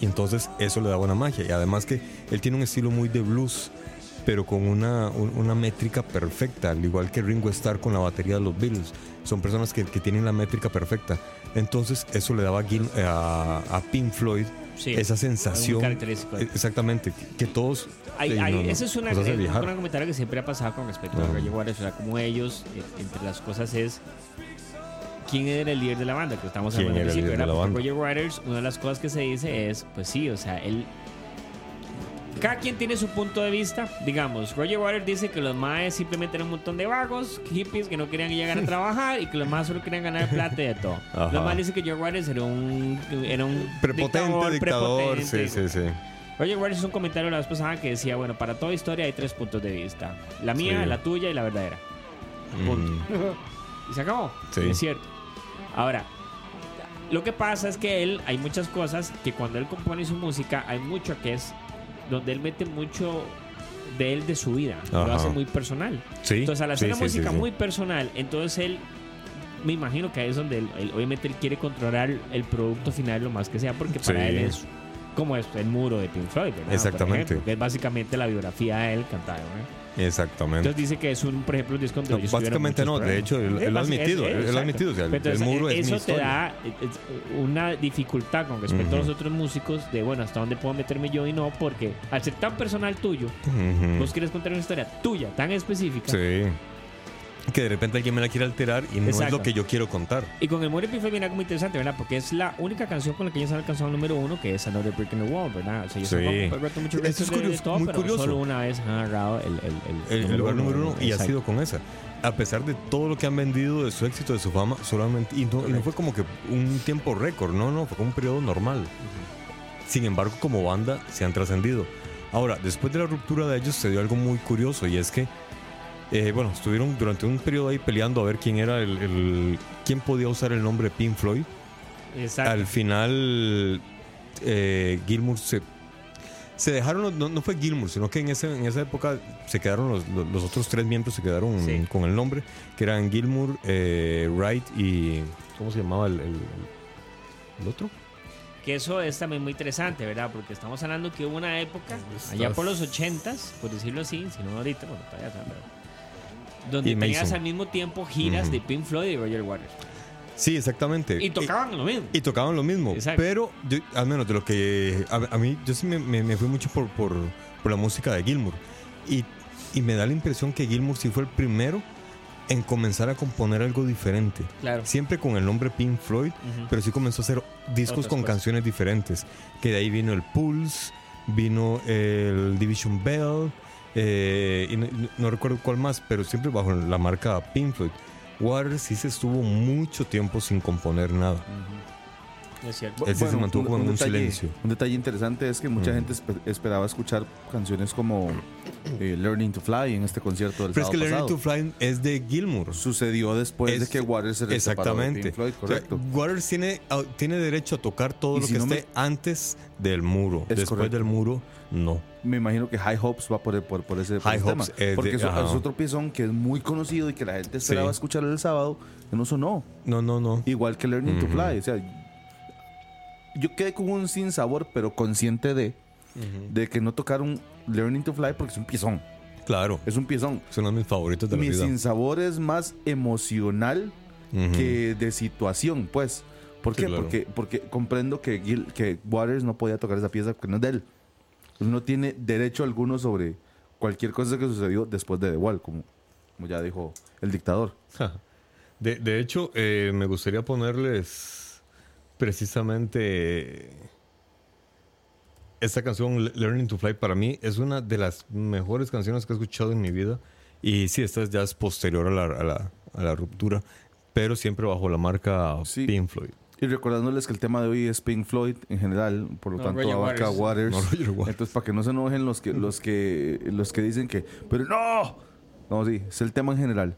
Y entonces eso le da buena magia. Y además que él tiene un estilo muy de blues, pero con una, un- una métrica perfecta, al igual que Ringo Starr con la batería de los Beatles. Son personas que, que tienen la métrica perfecta. Entonces eso le daba a, Gil- a, a Pink Floyd Sí, esa sensación. característico. eh, Exactamente, que, todos... Hay, eh, hay- no, no, ese es una, eh, un comentario que siempre ha pasado con respecto a. Roger Waters. O sea, como ellos, eh, entre las cosas es quién era el líder de la banda, que estamos ¿Quién hablando al era el principio, Porque Roger Waters, una de las cosas que se dice es, pues sí, o sea, él. Cada quien tiene su punto de vista. Digamos, Roger Waters dice que los maes simplemente eran un montón de vagos, hippies que no querían llegar a *laughs* trabajar y que los maes solo querían ganar plata y de todo. Ajá. Los maes dicen que Roger Waters era un, era un Prepotente, dictador, prepotente. sí, sí, sí. Roger Waters hizo un comentario la vez pasada que decía, bueno, para toda historia hay tres puntos de vista. La mía, Sí. la tuya y la verdadera. Punto. Mm, Y se acabó. Sí. Es cierto. Ahora, lo que pasa es que él, hay muchas cosas que cuando él compone su música, hay mucho que es donde él mete mucho de él, de su vida. Lo hace muy personal. sí, Entonces, al hacer sí, la sí, música muy personal, entonces él, me imagino que ahí es donde él, él- obviamente él quiere controlar el producto final lo más que sea, porque para él es como es el muro de Pink Floyd, ¿verdad? Exactamente. ejemplo, que es básicamente la biografía de él cantada, ¿verdad? Exactamente. Entonces dice que es un, por ejemplo, un disco donde No, ellos básicamente no, de hecho, él- problemas. él lo ha admitido, él lo ha admitido, o sea, el- Entonces, el muro es mi Eso te da eh, eh, una dificultad con respecto a los otros músicos de, bueno, hasta dónde puedo meterme yo y no, porque al ser tan personal tuyo, vos quieres contar una historia tuya, tan específica, Sí. *laughs* Que de repente alguien me la quiere alterar y no es Exacto. lo que yo quiero contar. Y con el Pink Floyd viene algo muy interesante, ¿verdad? Porque es la única canción con la que ellos han alcanzado el número uno, que es Another Brick in the Wall, ¿verdad? O sea, ellos Sí. han muchos Eso es récords de- curioso, todo, muy pero curioso. solo una vez han agarrado el, el, El, el lugar número uno y ha Exacto. sido con esa. A pesar de todo lo que han vendido, de su éxito, de su fama, solamente. Y no, y no fue como que un tiempo récord, no, no, fue como un periodo normal. Sin embargo, como banda, se han trascendido. Ahora, después de la ruptura de ellos, se dio algo muy curioso y es que, eh, bueno, estuvieron durante un periodo ahí peleando a ver quién era el. el- quién podía usar el nombre Pink Floyd. Exacto. Al final, eh, Gilmour se, se dejaron, no, no fue Gilmour, sino que en, ese, en esa época se quedaron los, los- los otros tres miembros, se quedaron Sí. con el nombre, que eran Gilmour, eh, Wright y. ¿Cómo se llamaba el, el- el otro? Que eso es también muy interesante, ¿verdad? Porque estamos hablando que hubo una época, allá por los ochentas, por decirlo así, si no ahorita, bueno, todavía está, pero- donde Y tenías Mason. al mismo tiempo giras de Pink Floyd y Roger Waters. Sí, exactamente. Y tocaban lo mismo. Y tocaban lo mismo. Exacto. Pero, yo- al menos de lo que. A, a mí, yo sí me, me- me fui mucho por, por, por la música de Gilmour. Y, y me da la impresión que Gilmour sí fue el primero en comenzar a componer algo diferente. Claro. Siempre con el nombre Pink Floyd, pero sí comenzó a hacer discos Otras con cosas. canciones diferentes. Que de ahí vino el Pulse, vino el Division Bell, eh, y no, no recuerdo cuál más, pero siempre bajo la marca Pink Floyd. Waters sí se estuvo mucho tiempo sin componer nada. Es cierto. Él sí se mantuvo como en un detalle, silencio. Un detalle interesante es que mucha gente espe- esperaba escuchar canciones como eh, Learning to Fly en este concierto del Pero es que Learning to. Fly es de Gilmour. Sucedió después Es- de que Waters se separó de Exactamente. Pink Floyd, O sea, correcto. Waters tiene, tiene derecho a tocar todo lo si que no me- esté antes del muro. Es Después correcto. del muro, no. Me imagino que High Hopes va por, por, por ese, por High ese tema. Hopes es Porque de- ajá. es otro piezón que es muy conocido y que la gente esperaba Sí. escuchar el sábado, que no sonó. No, no, no. Igual que Learning to Ujú. Fly. O sea, yo quedé con un sin sabor, pero consciente de, de que no tocaron Learning to Fly porque es un piezón. Claro. Es un piezón. Es uno de mis favoritos de la Mi vida. sin sabor es más emocional Ujú. que de situación, pues. ¿Por Sí, qué? claro. Porque, porque comprendo que, Gil- que Waters no podía tocar esa pieza porque no es de él. Él no tiene derecho alguno sobre cualquier cosa que sucedió después de The Wall, como, como ya dijo el dictador. De, de hecho, eh, me gustaría ponerles precisamente esta canción, Le- Learning to Fly, para mí es una de las mejores canciones que he escuchado en mi vida. Y sí, esta ya es posterior a la, a la- a la ruptura, pero siempre bajo la marca Sí. Pink Floyd. Y recordándoles que el tema de hoy es Pink Floyd en general, por lo No, tanto abarca Waters. Waters. No, Waters. Entonces, para que no se enojen los que, los que, los que dicen que, pero no, no, sí, es el tema en general.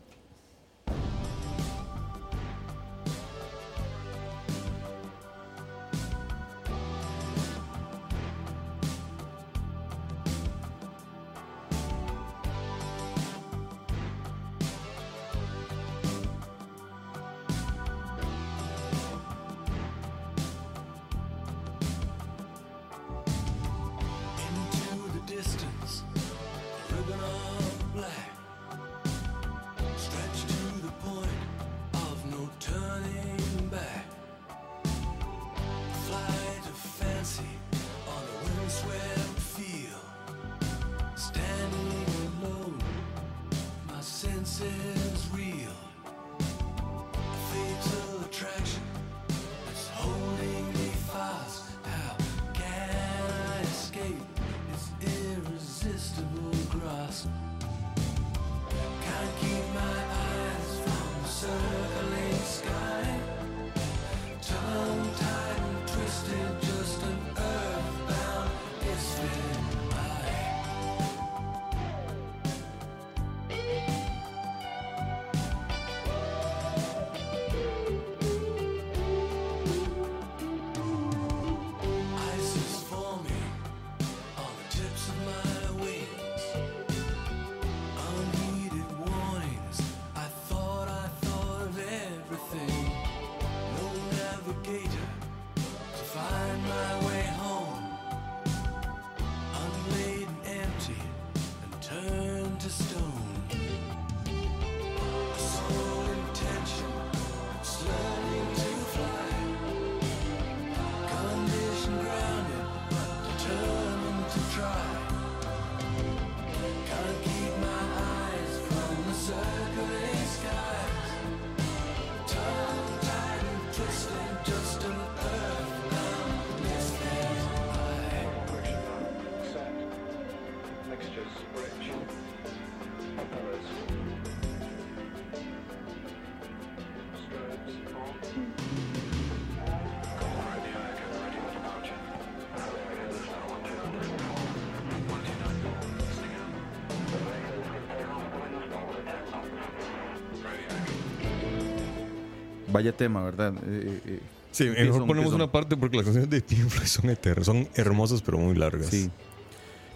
Vaya tema, ¿verdad? Eh, eh, Sí, ¿qué mejor son? ponemos una parte porque las canciones de Pink Floyd son eternas, son hermosas pero muy largas. Sí.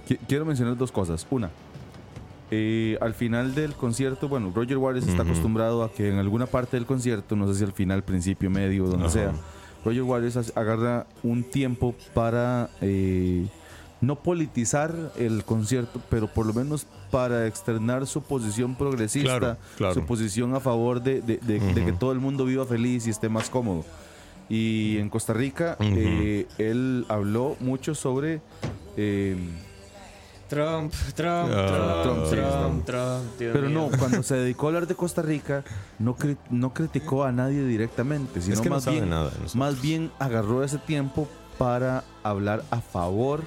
Qui- Quiero mencionar dos cosas. Una, eh, al final del concierto, bueno, Roger Waters está acostumbrado a que en alguna parte del concierto, no sé si al final, principio, medio, donde sea, Roger Waters agarra un tiempo para eh, no politizar el concierto, pero por lo menos para externar su posición progresista, Claro, claro. su posición a favor de, de- de- de que todo el mundo viva feliz y esté más cómodo. Y en Costa Rica, eh, él habló mucho sobre... eh, Trump, Trump, Ah, Trump, sí, Trump, Trump. Dios Pero no, cuando se dedicó a hablar de Costa Rica, no, cri- no criticó a nadie directamente, sino Es que más, bien, nada más bien agarró ese tiempo para hablar a favor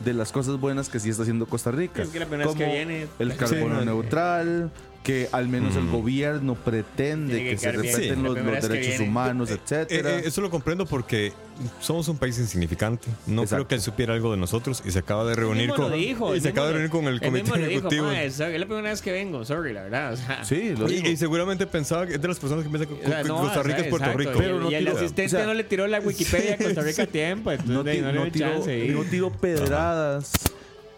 de las cosas buenas que sí está haciendo Costa Rica. Es que la primera vez que viene, el carbono no, neutral, que al menos el Mm. gobierno pretende que que, se respeten Sí, los, derechos humanos, Eh, etcétera. eh, eso lo comprendo porque somos un país insignificante. No Exacto. creo que él supiera algo de nosotros y se acaba de reunir con dijo, y se acaba de reunir con el comité dijo, ejecutivo. "Ma, es la primera vez que vengo, sorry, la verdad. o sea, sí, lo Y, y seguramente pensaba que es de las personas que piensan que, o sea, que no, Costa o Rica sea, es Puerto exacto, Rico. y- Pero no y el asistente o sea, no le tiró la Wikipedia a Costa Rica a tiempo, entonces no, no, le no tiró, chance. no tiró pedradas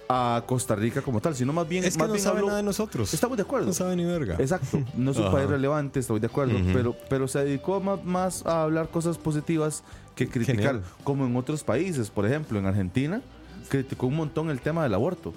a Costa Rica como tal, sino más bien, es que más no bien sabe nada de nosotros. Estamos de acuerdo. No sabe ni verga. Exacto, no es un país relevante, estoy de acuerdo, pero, pero se dedicó más, más a hablar cosas positivas que criticar, Genial. como en otros países, por ejemplo, en Argentina, criticó un montón el tema del aborto.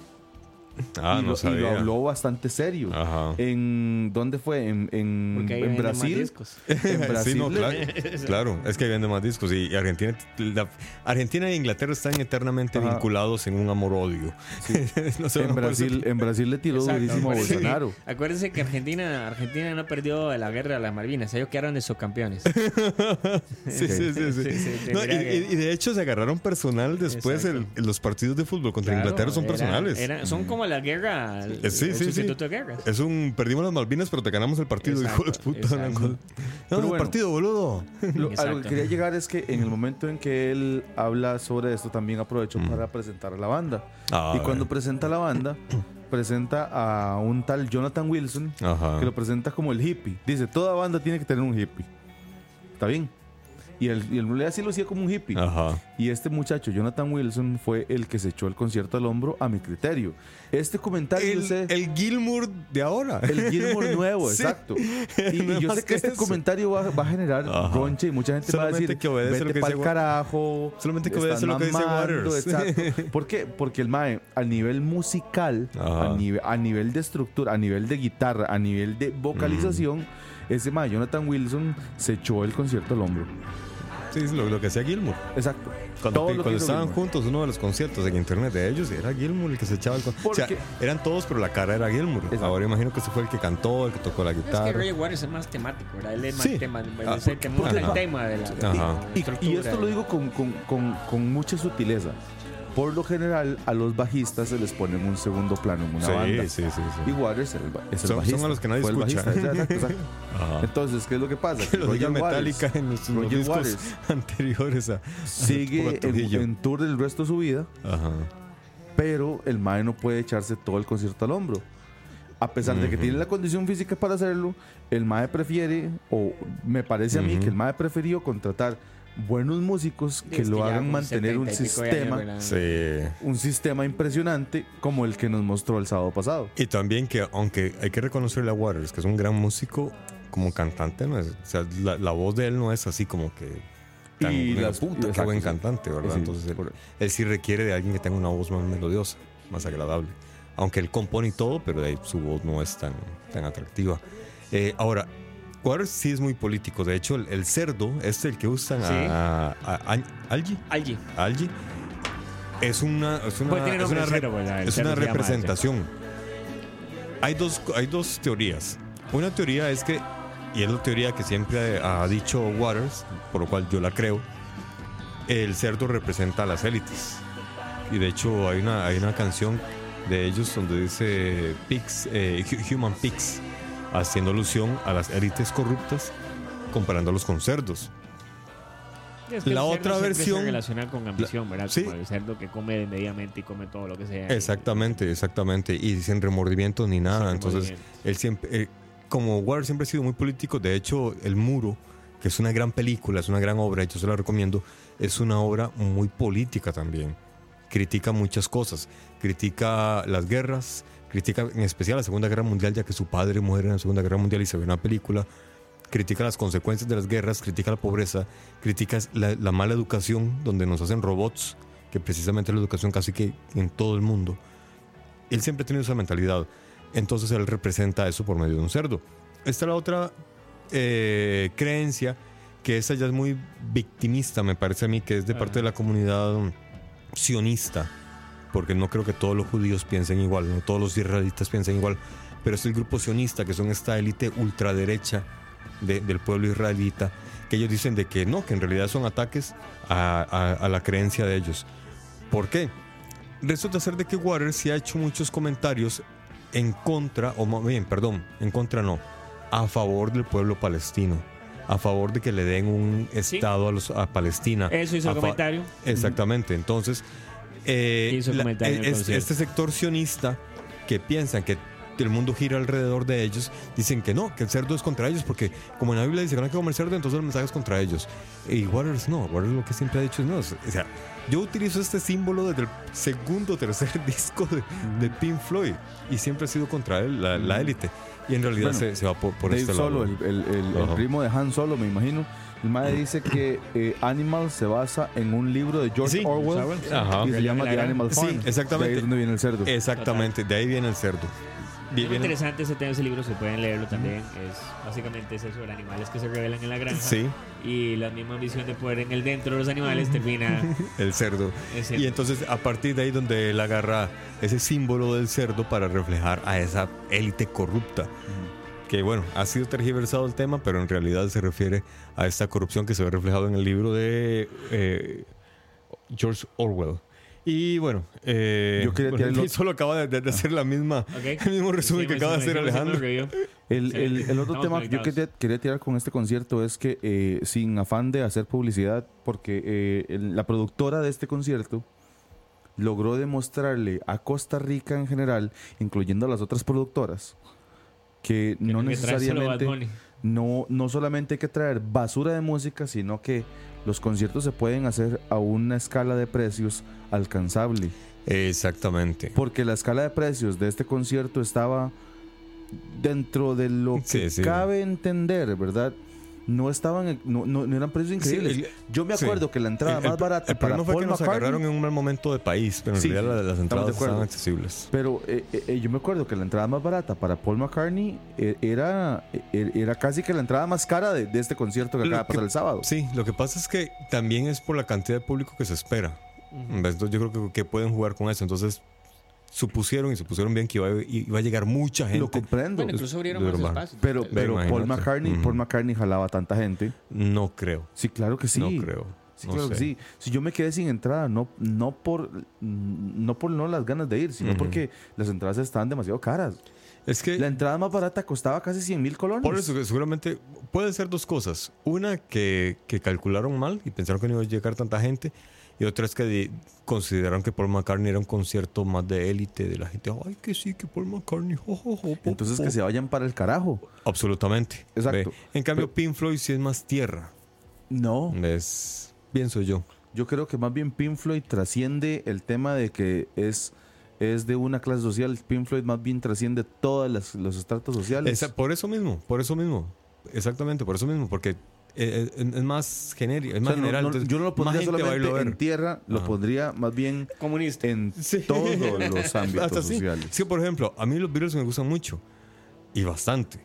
Ah, y, no lo, y sabía. lo habló bastante serio. Ajá. En ¿Dónde fue? En, en, Porque ahí en venden más Brasil. discos. *laughs* En Brasil. Sí, no, claro, *laughs* claro, es que vende más discos y, y Argentina, la- Argentina e Inglaterra están eternamente Ajá. vinculados en un amor-odio. *laughs* No sé, en, no Brasil, en Brasil le tiró Exacto, durísimo a Bolsonaro. Acuérdense que Argentina, Argentina no perdió la guerra de las Malvinas, ellos quedaron de subcampeones. Sí, sí, sí, sí. Sí, sí, No, y, que- y- y de hecho se agarraron personal después el- los partidos de fútbol contra Claro, Inglaterra son era- personales. era- son como la guerra, el, Eh, sí, el sí, sí. sustituto de guerra. Es un perdimos las Malvinas, pero te ganamos el partido, hijo de Exacto, puta. exacto. No, Pero el bueno. partido, boludo. Lo- a lo Exacto. que quería llegar es que en el momento en que él habla sobre esto, también aprovechó para presentar a la banda. Ah, y cuando bueno. presenta a la banda, *clears throat* presenta a un tal Jonathan Wilson, Ajá. que lo presenta como el hippie. Dice, toda banda tiene que tener un hippie. Está bien. Y el, y el Blue así lo hacía como un hippie. Ajá. Y este muchacho, Jonathan Wilson, fue el que se echó el concierto al hombro a mi criterio. Este comentario, yo El, sé, el Gilmour de ahora. el Gilmore nuevo, *laughs* Sí. exacto. Y, y No yo *laughs* más sé que que este eso. comentario va, va a generar Ajá. roncha y mucha gente va a Solamente decir, que obedece vete dice Wa- carajo. Solamente que obedece lo que dice mamando", Waters. *laughs* Exacto. ¿Por qué? Porque el mae, a nivel musical, a nivel, a nivel de estructura, a nivel de guitarra, a nivel de vocalización, Mm. ese mae, Jonathan Wilson, se echó el concierto al hombro. Sí, es lo, lo que hacía Gilmour. Exacto. Cuando, estaban Gilmour. juntos, uno de los conciertos en internet de ellos era Gilmour el que se echaba el con- O sea, eran todos, pero la cara era Gilmour. Exacto. Ahora imagino que ese fue el que cantó, el que tocó la Es que guitarra. Roger Waters es más temático, ¿verdad? Él es más Sí. tema, Ah, es el que porque- monta el Ajá. tema de la, Ajá. Y, la y esto lo digo con, con- con- con mucha sutileza. Por lo general, a los bajistas se les pone en un segundo plano en una sí, banda. sí, sí, sí. Y Waters era el es el Son- son bajista. a los que nadie el escucha. bajista, exacto, exacto. *laughs* Ajá. Entonces, ¿qué es lo que pasa? *laughs* Que Roger Metallica Waters en los, discos Waters *laughs* anteriores a sigue en, en tour el resto de su vida, Ajá. pero el Mae no puede echarse todo el concierto al hombro. A pesar de que tiene la condición física para hacerlo, el Mae prefiere, o me parece a mí que el Mae prefirió contratar buenos músicos que lo hagan mantener un 70 y pico de años, sistema, un sistema impresionante como el que nos mostró el sábado pasado. Y también que, aunque hay que reconocerle a Waters que es un gran músico, como cantante, no es, o sea, la, la voz de él no es así como que tan Y las- puta, qué buen sí. cantante, ¿verdad? Sí, Entonces él, sí requiere de alguien que tenga una voz más melodiosa, más agradable. Aunque él compone y todo, pero de ahí su voz no es tan, tan atractiva. Eh, ahora, Waters sí es muy político. De hecho, el, el cerdo, este el que usan Sí. a, a, a Algi, Allí. Algi, es una, es una, Pues tiene es una, ¿verdad? El es una llama representación. Hay dos, hay dos teorías. Una teoría es que, y es la teoría que siempre ha dicho Waters, por lo cual yo la creo, el cerdo representa a las élites. Y de hecho hay una, hay una canción de ellos donde dice pigs, eh, hu- human pigs, haciendo alusión a las élites corruptas, comparándolos con cerdos. Es que La otra versión- Se relaciona con ambición, ¿verdad? sí. Como el cerdo que come desmedidamente y come todo lo que sea. Exactamente, exactamente. Y sin remordimiento ni nada. Entonces, él siempre, eh, como Warner siempre ha sido muy político, de hecho, El Muro, que es una gran película, es una gran obra, yo se la recomiendo, es una obra muy política también. Critica muchas cosas. Critica las guerras, critica en especial la Segunda Guerra Mundial, ya que su padre muere en la Segunda Guerra Mundial y se ve en una película. Critica las consecuencias de las guerras, critica la pobreza, critica la, la mala educación, donde nos hacen robots, que precisamente es la educación casi que en todo el mundo. Él siempre ha tenido esa mentalidad. Entonces él representa eso por medio de un cerdo. Esta es la otra eh, creencia, que esa ya es muy victimista, me parece a mí, que es de parte de la comunidad sionista, porque no creo que todos los judíos piensen igual, no todos los israelitas piensen igual, pero es el grupo sionista, que son esta élite ultraderecha de- del pueblo israelita, que ellos dicen de que no, que en realidad son ataques a, a- a la creencia de ellos. ¿Por qué? Resulta ser de que Waters sí ha hecho muchos comentarios en contra, o más bien, perdón, en contra no, a favor del pueblo palestino, a favor de que le den un Sí. estado a, los, a Palestina. Eso hizo el comentario. Exactamente, entonces eh, la- es- este sector sionista que piensan que el mundo gira alrededor de ellos, dicen que no, que el cerdo es contra ellos, porque como en la Biblia dice que no hay que comer cerdo, entonces el mensaje es contra ellos. Y Waters no, Waters lo que siempre ha dicho es no, o sea, yo utilizo este símbolo desde el segundo o tercer *laughs* disco de, de Pink Floyd y siempre ha sido contra él, la la élite. Y en realidad Bueno, se, se va por, por Dave este Solo, lado. el, el- el- el primo de Han Solo, me imagino. El madre dice que eh, Animal se basa en un libro de George Sí, Orwell Orwell, sí. Ajá. y se llama The Animal Sí, Farm. exactamente. De ahí es donde viene el cerdo. Exactamente, de ahí viene el cerdo. Muy Viene- interesante ese tema, ese libro, se pueden leerlo también. Es básicamente es eso, de animales que se revelan en la granja. Sí. Y la misma ambición de poder en el dentro de los animales termina *laughs* el cerdo. el cerdo. Y entonces a partir de ahí donde él agarra ese símbolo del cerdo para reflejar a esa élite corrupta. Que bueno, ha sido tergiversado el tema, pero en realidad se refiere a esta corrupción que se ve reflejado en el libro de eh, George Orwell. Y bueno, eh, Yo quería bueno, tirarlo- *laughs* solo acaba de, de hacer la misma, el mismo resumen Sí, que acaba de hacer Alejandro. El, Sí. el- el otro tema que yo quería, quería tirar con este concierto es que, eh, sin afán de hacer publicidad, porque eh, el- la productora de este concierto logró demostrarle a Costa Rica en general, incluyendo a las otras productoras, que, que no necesariamente, no, no solamente hay que traer basura de música, sino que los conciertos se pueden hacer a una escala de precios alcanzable. Exactamente. Porque la escala de precios de este concierto estaba dentro de lo Sí, que sí. cabe entender, ¿verdad? No estaban, no, no- no eran precios increíbles. el- Yo me sí. acuerdo que la entrada El- más barata El para problema fue Paul que nos McCartney, agarraron en un mal momento de país, pero en Sí, realidad la- las de entradas estaban accesibles. pero eh, eh, yo me acuerdo que la entrada más barata para Paul McCartney eh, era, eh, era casi que la entrada más cara de, de este concierto que Lo acaba de que- pasar el sábado. Sí, lo que pasa es que también es por la cantidad de público que se espera. Entonces yo creo que, que pueden jugar con eso. Entonces supusieron y supusieron bien que iba, a- iba a llegar mucha gente. Lo comprendo. Bueno, incluso abrieron más espacios. pero pero Paul. McCartney. Paul McCartney jalaba a tanta gente. No creo. Sí, claro que sí. No creo. Sí, No claro que sí. Si yo me quedé sin entrada, no, no por no por no las ganas de ir, sino porque las entradas estaban demasiado caras. Es que La entrada más barata costaba casi 100 mil colones. por eso que seguramente puede ser dos cosas. Una que, que calcularon mal y pensaron que no iba a llegar tanta gente. Y otra es que consideraron que Paul McCartney era un concierto más de élite de la gente. Ay, que sí, que Paul McCartney. jo, jo, jo, po, Entonces po". que se vayan para el carajo. Absolutamente. Exacto. Ve. En cambio, Pink Floyd sí es más tierra. No. Es, pienso yo. Yo creo que más bien Pink Floyd trasciende el tema de que es, es de una clase social. Pink Floyd más bien trasciende todos los estratos sociales. Esa- por eso mismo, por eso mismo. Exactamente, por eso mismo, porque eh, es, es más genérico, es O más sea, no- general. no- entonces yo no lo pondría solamente a en tierra, lo Ajá. pondría más bien Comunista. en *laughs* Sí. todos los ámbitos Hasta sí. sociales. Es que, por ejemplo, a mí los Beatles me gustan mucho y bastante.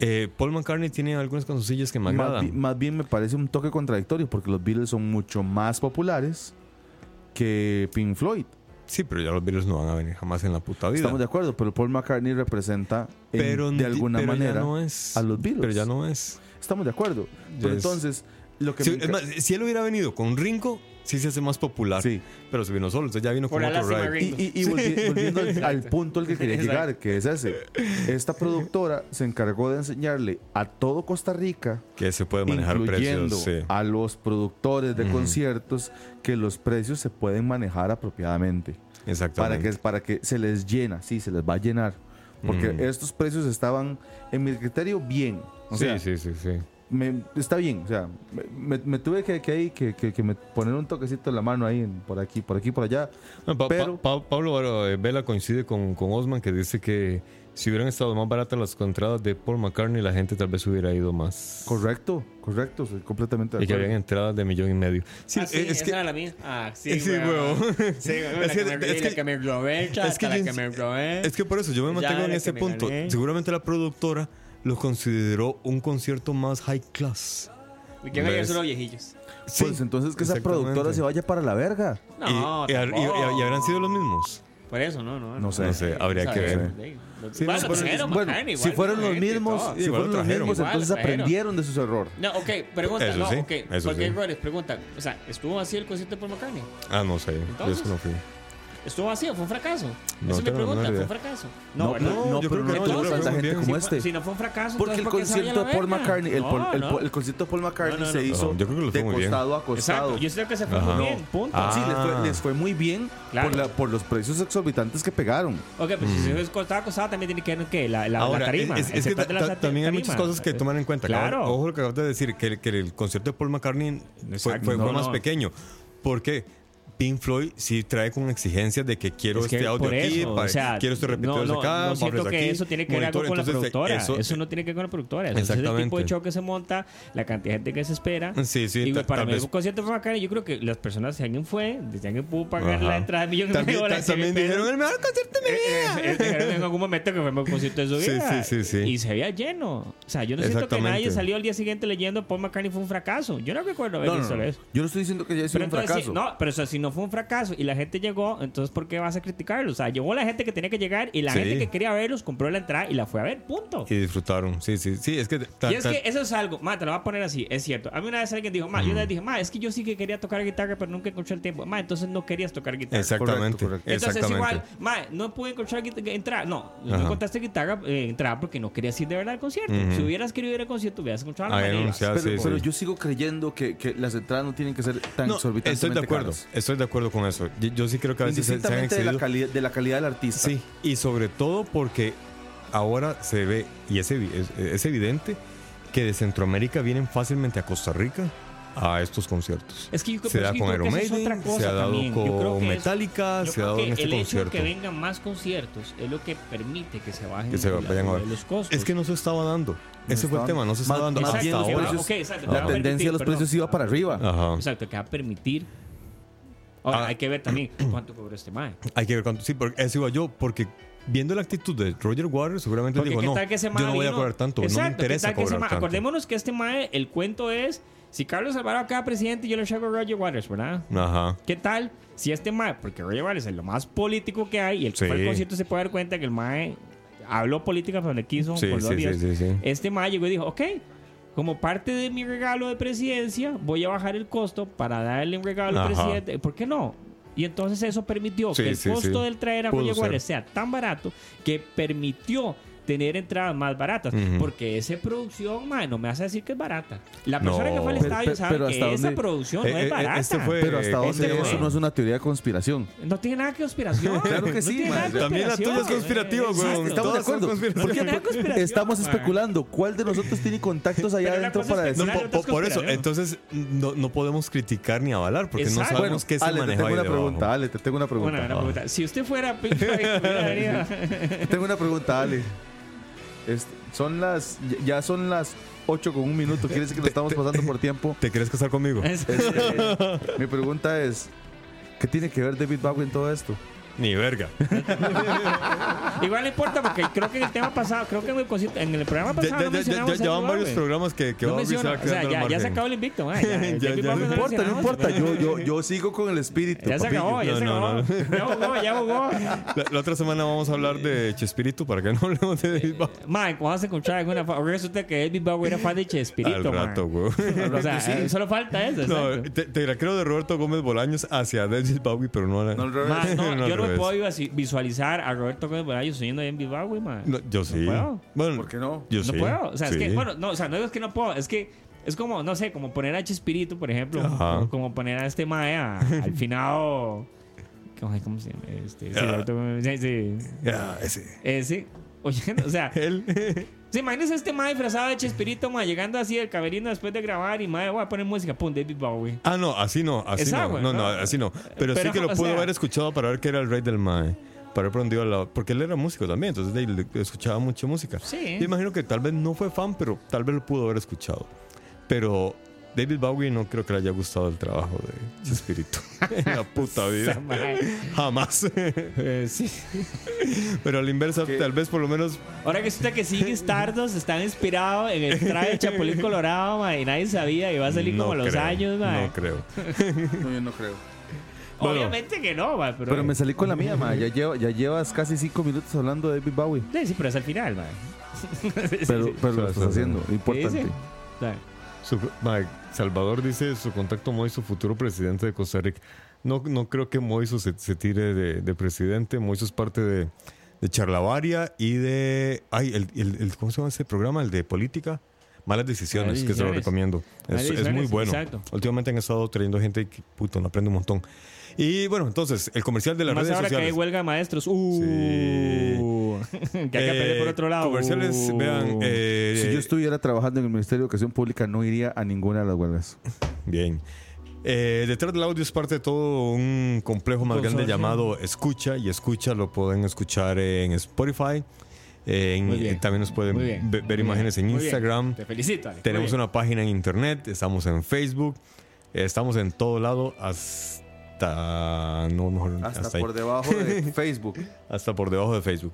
Eh, Paul McCartney tiene algunas cancioncillas que me Más, agradan. bi- más bien me parece un toque contradictorio porque los Beatles son mucho más populares que Pink Floyd. Sí, pero ya los Beatles no van a venir jamás en la puta vida. Estamos de acuerdo, pero Paul McCartney representa en- pero de alguna pero ya manera no es, a los Beatles. Pero ya no es. Estamos de acuerdo. Pero es- entonces, lo que Si, me es más, si él hubiera venido con Ringo, sí se hace más popular. Sí. Pero se vino solo, entonces ya vino Por con otro ride. Ringo. Y, y- y volvi- *laughs* volviendo al, al punto al que quería Exacto. llegar, que es ese. Esta productora se encargó de enseñarle a todo Costa Rica, Que se puede manejar incluyendo precios. Sí. a los productores de conciertos, que los precios se pueden manejar apropiadamente. Para Exactamente. que, para que se les llena, sí, se les va a llenar. Porque estos precios estaban, en mi criterio, bien. O sí, sea, sí, sí, sí. me- está bien. O sea, me, me- me tuve que, que, ahí, que, que, que me poner un toquecito en la mano ahí, en- por aquí, por aquí, por allá. No, Pa- Pa- Pero- Pa- Pablo eh, Vela coincide con, con Osman que dice que si hubieran estado más baratas las entradas de Paul McCartney, la gente tal vez hubiera ido más. Correcto, correcto, completamente de Y que habían entradas de millón y medio. Sí, Ah, sí, es esa que. era la mía. Ah, sí, Sí, huevón. Sí, *laughs* huevón, Es que- me- es la que- que me robé, Es que, la yo- que me robé. es que por eso yo me mantengo en ese punto. gané. Seguramente la productora lo consideró un concierto más high class. ¿Y quién hay ¿Ves? solo viejillos? Sí, Pues entonces que esa productora se vaya para la verga. No, y, y- y- y habrán sido los mismos. Por eso, no, no. No sé. No sé, habría que ver. bueno, Sí, no, pero- trajeron Bueno, McCartney, si fueron los mismos, todo. si Igual fueron lo los mismos, Igual entonces trajeron. aprendieron de sus errores. No, ok, pregunta, Eso no, sí, ok. eso ¿Por qué sí. errores? Pregunta. O sea, ¿estuvo así el concierto Paul McCartney? Ah, no sé. Yo Entonces, eso no fui. ¿Estuvo vacío? ¿Fue un fracaso? No Esa es mi pregunta, ¿fue un fracaso? No, ¿verdad? no, yo no, creo pero que no no, yo tuvo creo que gente bien. como Si este. fue- Si no fue un fracaso, Porque el entonces, ¿por qué se vaya concierto a de Paul? McCartney, el, No, el, no. Paul- el concierto de Paul McCartney No, no, se no. hizo No, creo que fue de muy bien. costado a costado. Exacto, yo sé que se fue Ajá. muy bien, punto. Ah. Sí, les fue, les fue muy bien Claro. por, la- por los precios exorbitantes que pegaron. Ok, pues si se costaba costado también tiene que ver ¿qué? la, la, Ahora, la tarima. es, el es que la ta- ta- también hay muchas cosas que tomar en cuenta. Claro. Ojo lo que acabas de decir, que, que el concierto de Paul McCartney fue, fue- fue No, más no. pequeño. ¿Por qué? Pink Floyd sí trae con exigencias de que quiero Es que este audio por aquí, eso, pa- o sea, quiero estos repetidores no, no, acá, No siento que aquí, eso tiene que ver algo con la Entonces, productora. Eso, eso- no tiene que ver con la productora. Eso es el tipo de Exactamente. show que se monta, la cantidad de gente que se espera. Sí, sí, y ta- para mí un concierto fue bacán. y Yo creo que las personas, si alguien fue, si alguien pudo pagar Ajá. la entrada de millones También, de dólares. ta- también 100 pesos, dijeron el mejor concierto de mi vida. eh, eh, dijeron en algún momento que fue el mejor concierto de su vida. sí, sí, sí. Y se veía lleno. O sea, yo no siento que Exactamente. nadie salió al día siguiente leyendo Paul McCartney fue un fracaso. Yo no recuerdo haber visto eso. Yo no estoy diciendo que haya sido un fracaso. no, pero o sea, si no fue un fracaso y la gente llegó, entonces ¿por qué vas a criticarlo? O sea, llegó la gente que tenía que llegar y la Sí. gente que quería verlos compró la entrada y la fue a ver, punto. Y disfrutaron. Sí, sí, sí. Es que. ta- Y es ta- que eso es algo, ma, te lo voy a poner así, es cierto. A mí una vez alguien dijo, ma, yo una vez dije, ma, es que yo sí que quería tocar guitarra, pero nunca encontré el tiempo. Ma, entonces no querías tocar guitarra. Exactamente. Correcto, correcto. Entonces exactamente. igual, ma, no pude encontrar entrada. No, no encontraste guitarra, eh, entrada porque no querías ir de verdad al concierto. Si hubieras querido ir al concierto, hubieras encontrado la manera. anunciar, pero, sí, pero sí. yo sigo creyendo que, que las entradas no tienen que ser tan No, exorbitantemente estoy de acuerdo. caras. Estoy de acuerdo con eso. Yo, yo sí creo que a veces se, se han Indistintamente de la, excedido. calidad, de la calidad del artista. Sí, y sobre todo porque ahora se ve, y es, es, es evidente, que de Centroamérica vienen fácilmente a Costa Rica a estos conciertos. Es que yo, Se da yo con creo Iron que eso es otra Maiden, cosa se ha dado también. Con Metallica, se ha dado en este el hecho de concierto. que vengan más conciertos es lo que permite que se bajen Que se la- vayan a ver. los costos. Es que no se estaba dando. Ese fue el tema, no se estaba dando más hasta ahora. exacto, La te va a tendencia de los perdón. precios iba para arriba. Ajá. Exacto, que va a permitir. Ahora, Ah. hay que ver también *clears throat* cuánto cobró este mae. Hay que ver cuánto. Sí, porque eso iba yo, porque viendo la actitud de Roger Waters, seguramente Porque qué no, yo no voy a cobrar tanto, no me Exacto, ¿qué interesa cobrar tanto. Acordémonos que este mae, el cuento es: si Carlos Alvarado queda presidente, yo le llego a Roger Waters, ¿verdad? Ajá. ¿Qué tal si este mae, porque Roger Waters es lo más político que hay y el que Sí. fue al concierto se puede dar cuenta que el mae habló política por donde quiso, Sí, por sí, días. sí, sí, sí. Este mae llegó y dijo, ok, como parte de mi regalo de presidencia, voy a bajar el costo para darle un regalo al presidente. ¿Por qué no? Y entonces eso permitió Sí, que el sí, costo sí. del traer a ser. Waters sea tan barato que permitió tener entradas más baratas. Porque esa producción, mae, no me vas a decir que es barata. La persona No. que fue al estadio pero- sabe pero que ¿hasta esa producción Eh, no eh, es barata. este fue- Pero hasta Eh, dónde este eso fue- no es una teoría de conspiración. No tiene nada que conspiración. *laughs* Claro que No sí, de También la tuya es conspirativa, weón. Estamos de acuerdo. Porque estamos especulando cuál de nosotros tiene contactos allá adentro es para decir. No, por eso, entonces no, no podemos criticar ni avalar porque no sabemos Bueno, qué se Ale, te tengo ahí una pregunta, Ale, te tengo una pregunta. Una buena pregunta. Si usted fuera Pink Floyd, *laughs* hubiera venido- Tengo una pregunta, Ale. Es- son las, ya son las 8 con un minuto. Quiere decir que nos *laughs* estamos pasando por tiempo. ¿Te quieres casar conmigo? *laughs* Este, mi pregunta es, ¿qué tiene que ver David Bowie en todo esto? Ni verga. *laughs* Igual no importa porque creo que en el tema pasado, creo que en el, en el programa pasado ya- no ya- van varios programas que, que No Bobby se menciono, va o sea, quedando al ya, ya se acabó el invicto, man. Ya, Ya- David *laughs* ya Bowie no importa, no importa. Yo, yo, yo sigo con el espíritu. Ya se papillo. acabó, ya No, se no, acabó. Ya jugó, ya jugó. *laughs* La, la otra semana vamos a hablar de Chespirito para que no hablemos de David Bowie. Mike, vamos a encontrar alguna. Resulta que David Bowie era fan de Chespirito, Al man. rato, güey. O sea, eh, solo falta eso. No, te, te la creo de Roberto Gómez Bolaños hacia David Bowie, pero no a la- No. Man, no, No, yo no me revés. puedo visualizar a Roberto Gómez Bolaños soñando en David Bowie, man. No, yo sí. puedo. Bueno, ¿Por qué no? Yo no sí. puedo. O sea, es que, bueno, no, o sea, no es que no puedo, es que es como, no sé, como poner a Chespirito, por ejemplo, Ajá. o como poner a este mae a- al finado. ¿Cómo, cómo se llama? Este, sí. Roberto Gómez- sí, sí. Ya, ese. Ese. Oye, *laughs* o sea, Él. ¿Se imagínese este mae disfrazado de Chespirito, mae, llegando así del camerino después de grabar y mae, voy a poner música, pum, David Bowie. Ah, no, así no, así no. no, no, no. así no. Pero, Pero, sí que lo pudo sea- haber escuchado para ver que era el rey del Mae. Para ver por dónde iba la. Porque él era músico también, entonces le- escuchaba mucha música. Sí. Yo imagino que tal vez no fue fan, pero tal vez lo pudo haber escuchado. Pero David Bowie no creo que le haya gustado el trabajo de Chespirito. *laughs* en la puta vida. Jamás. Eh, sí. pero a la inversa, tal vez por lo menos. Ahora que resulta que Sigue Stardust está inspirado en el traje de Chapulín Colorado, mae, y nadie sabía y va a salir no como a los creo, años, mae. No creo. No, yo no creo. Bueno. Obviamente que no, mae, pero, Pero me salí con la mía, ma. Ya, lleva- ya llevas casi cinco minutos hablando de David Bowie. Sí, sí, pero es al final. Sí, Pero, sí. pero lo estás sí, haciendo. ¿Qué Importante. Su- Salvador dice su contacto Moiso, futuro presidente de Costa Rica. No, no creo que Moiso se, tire de, de presidente. Moiso es parte de, de Charlavaria y de. Ay, el, el- el- ¿cómo se llama ese programa? El de política. Malas decisiones, Malas que se lo recomiendo. Es, es muy bueno. exacto. Últimamente han estado trayendo gente que, puto, no aprende un montón. Y bueno, entonces, el comercial de las más redes ahora que hay sociales. huelga de maestros. Uh, *laughs* que hay que pelear por Eh, otro lado. Comerciales, Uh. vean. eh, Si yo estuviera trabajando en el Ministerio de Educación Pública, no iría a ninguna de las huelgas. Bien. Eh, detrás del audio es parte de todo un complejo más grande Consorcio. llamado Escucha y Escucha lo pueden escuchar en Spotify. En- eh, también nos pueden ver Muy imágenes bien. en Muy bien. Instagram. Te felicito, Ale. Tenemos Muy bien. una página en internet, estamos en Facebook, eh, estamos en todo lado hasta no mejor Hasta, hasta ahí. por debajo de *laughs* Facebook. hasta por debajo de Facebook.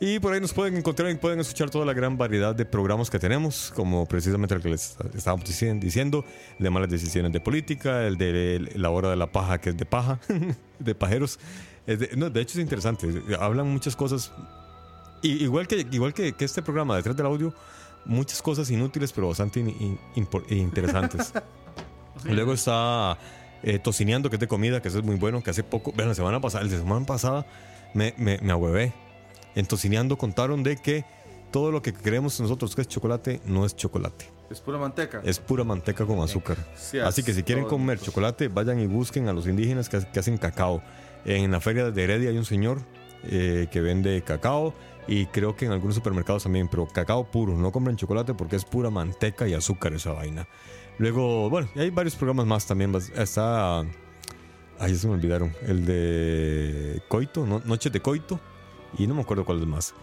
Y por ahí nos pueden encontrar y pueden escuchar toda la gran variedad de programas que tenemos, como precisamente el que les estábamos dici- diciendo, el de malas decisiones de política, el de la hora de la paja, que es de paja, *laughs* de pajeros. Es de, no, de hecho es interesante, hablan muchas cosas, y, igual, que, igual que, que este programa detrás del audio, muchas cosas inútiles, pero bastante in- in- impor- interesantes. *laughs* Luego está eh, Tocineando, que es de comida, que eso es muy bueno, que hace poco, vean, la semana pasada, la semana pasada me, me, me ahuevé. En Tocineando contaron de que todo lo que creemos nosotros que es chocolate no es chocolate, Es pura manteca. es pura manteca con azúcar. Sí, Así que si quieren comer chocolate, vayan y busquen a los indígenas que, que hacen cacao. En la feria de Heredia hay un señor eh, que vende cacao y creo que en algunos supermercados también, pero cacao puro. No compren chocolate porque es pura manteca y azúcar esa vaina. Luego, bueno, hay varios programas más también. Está. Ya se me olvidaron. El de Coito, ¿no? Noches de Coito. Y no me acuerdo cuál es más.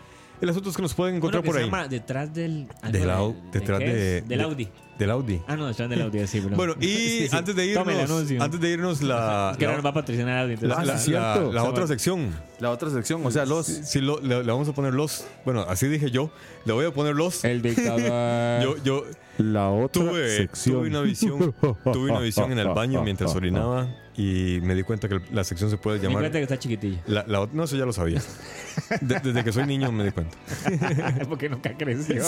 El asunto es que nos pueden encontrar por se ahí. llama Detrás del. Del au- detrás. Del de- Audi. Del Audi. Ah, no, detrás del Audi, sí. pero- Bueno, y *laughs* Sí, sí. antes de irnos, antes de irnos la, Es *laughs* que la- ahora nos va a patrocinar Audi. entonces- la, la- sí, la- cierto. la Se otra sección. La otra sección, o sea, los. Sí, lo- le, le vamos a poner los. Bueno, así dije yo. Le voy a poner los. El *laughs* dictador. Yo, yo La otra tuve, tuve una visión, tuve una visión en el baño mientras orinaba y me di cuenta que la sección se puede Me di llamar. cuenta que está chiquitillo. la- la no, eso ya lo sabía. *laughs* De- desde que soy niño me di cuenta. *laughs* Porque nunca creció.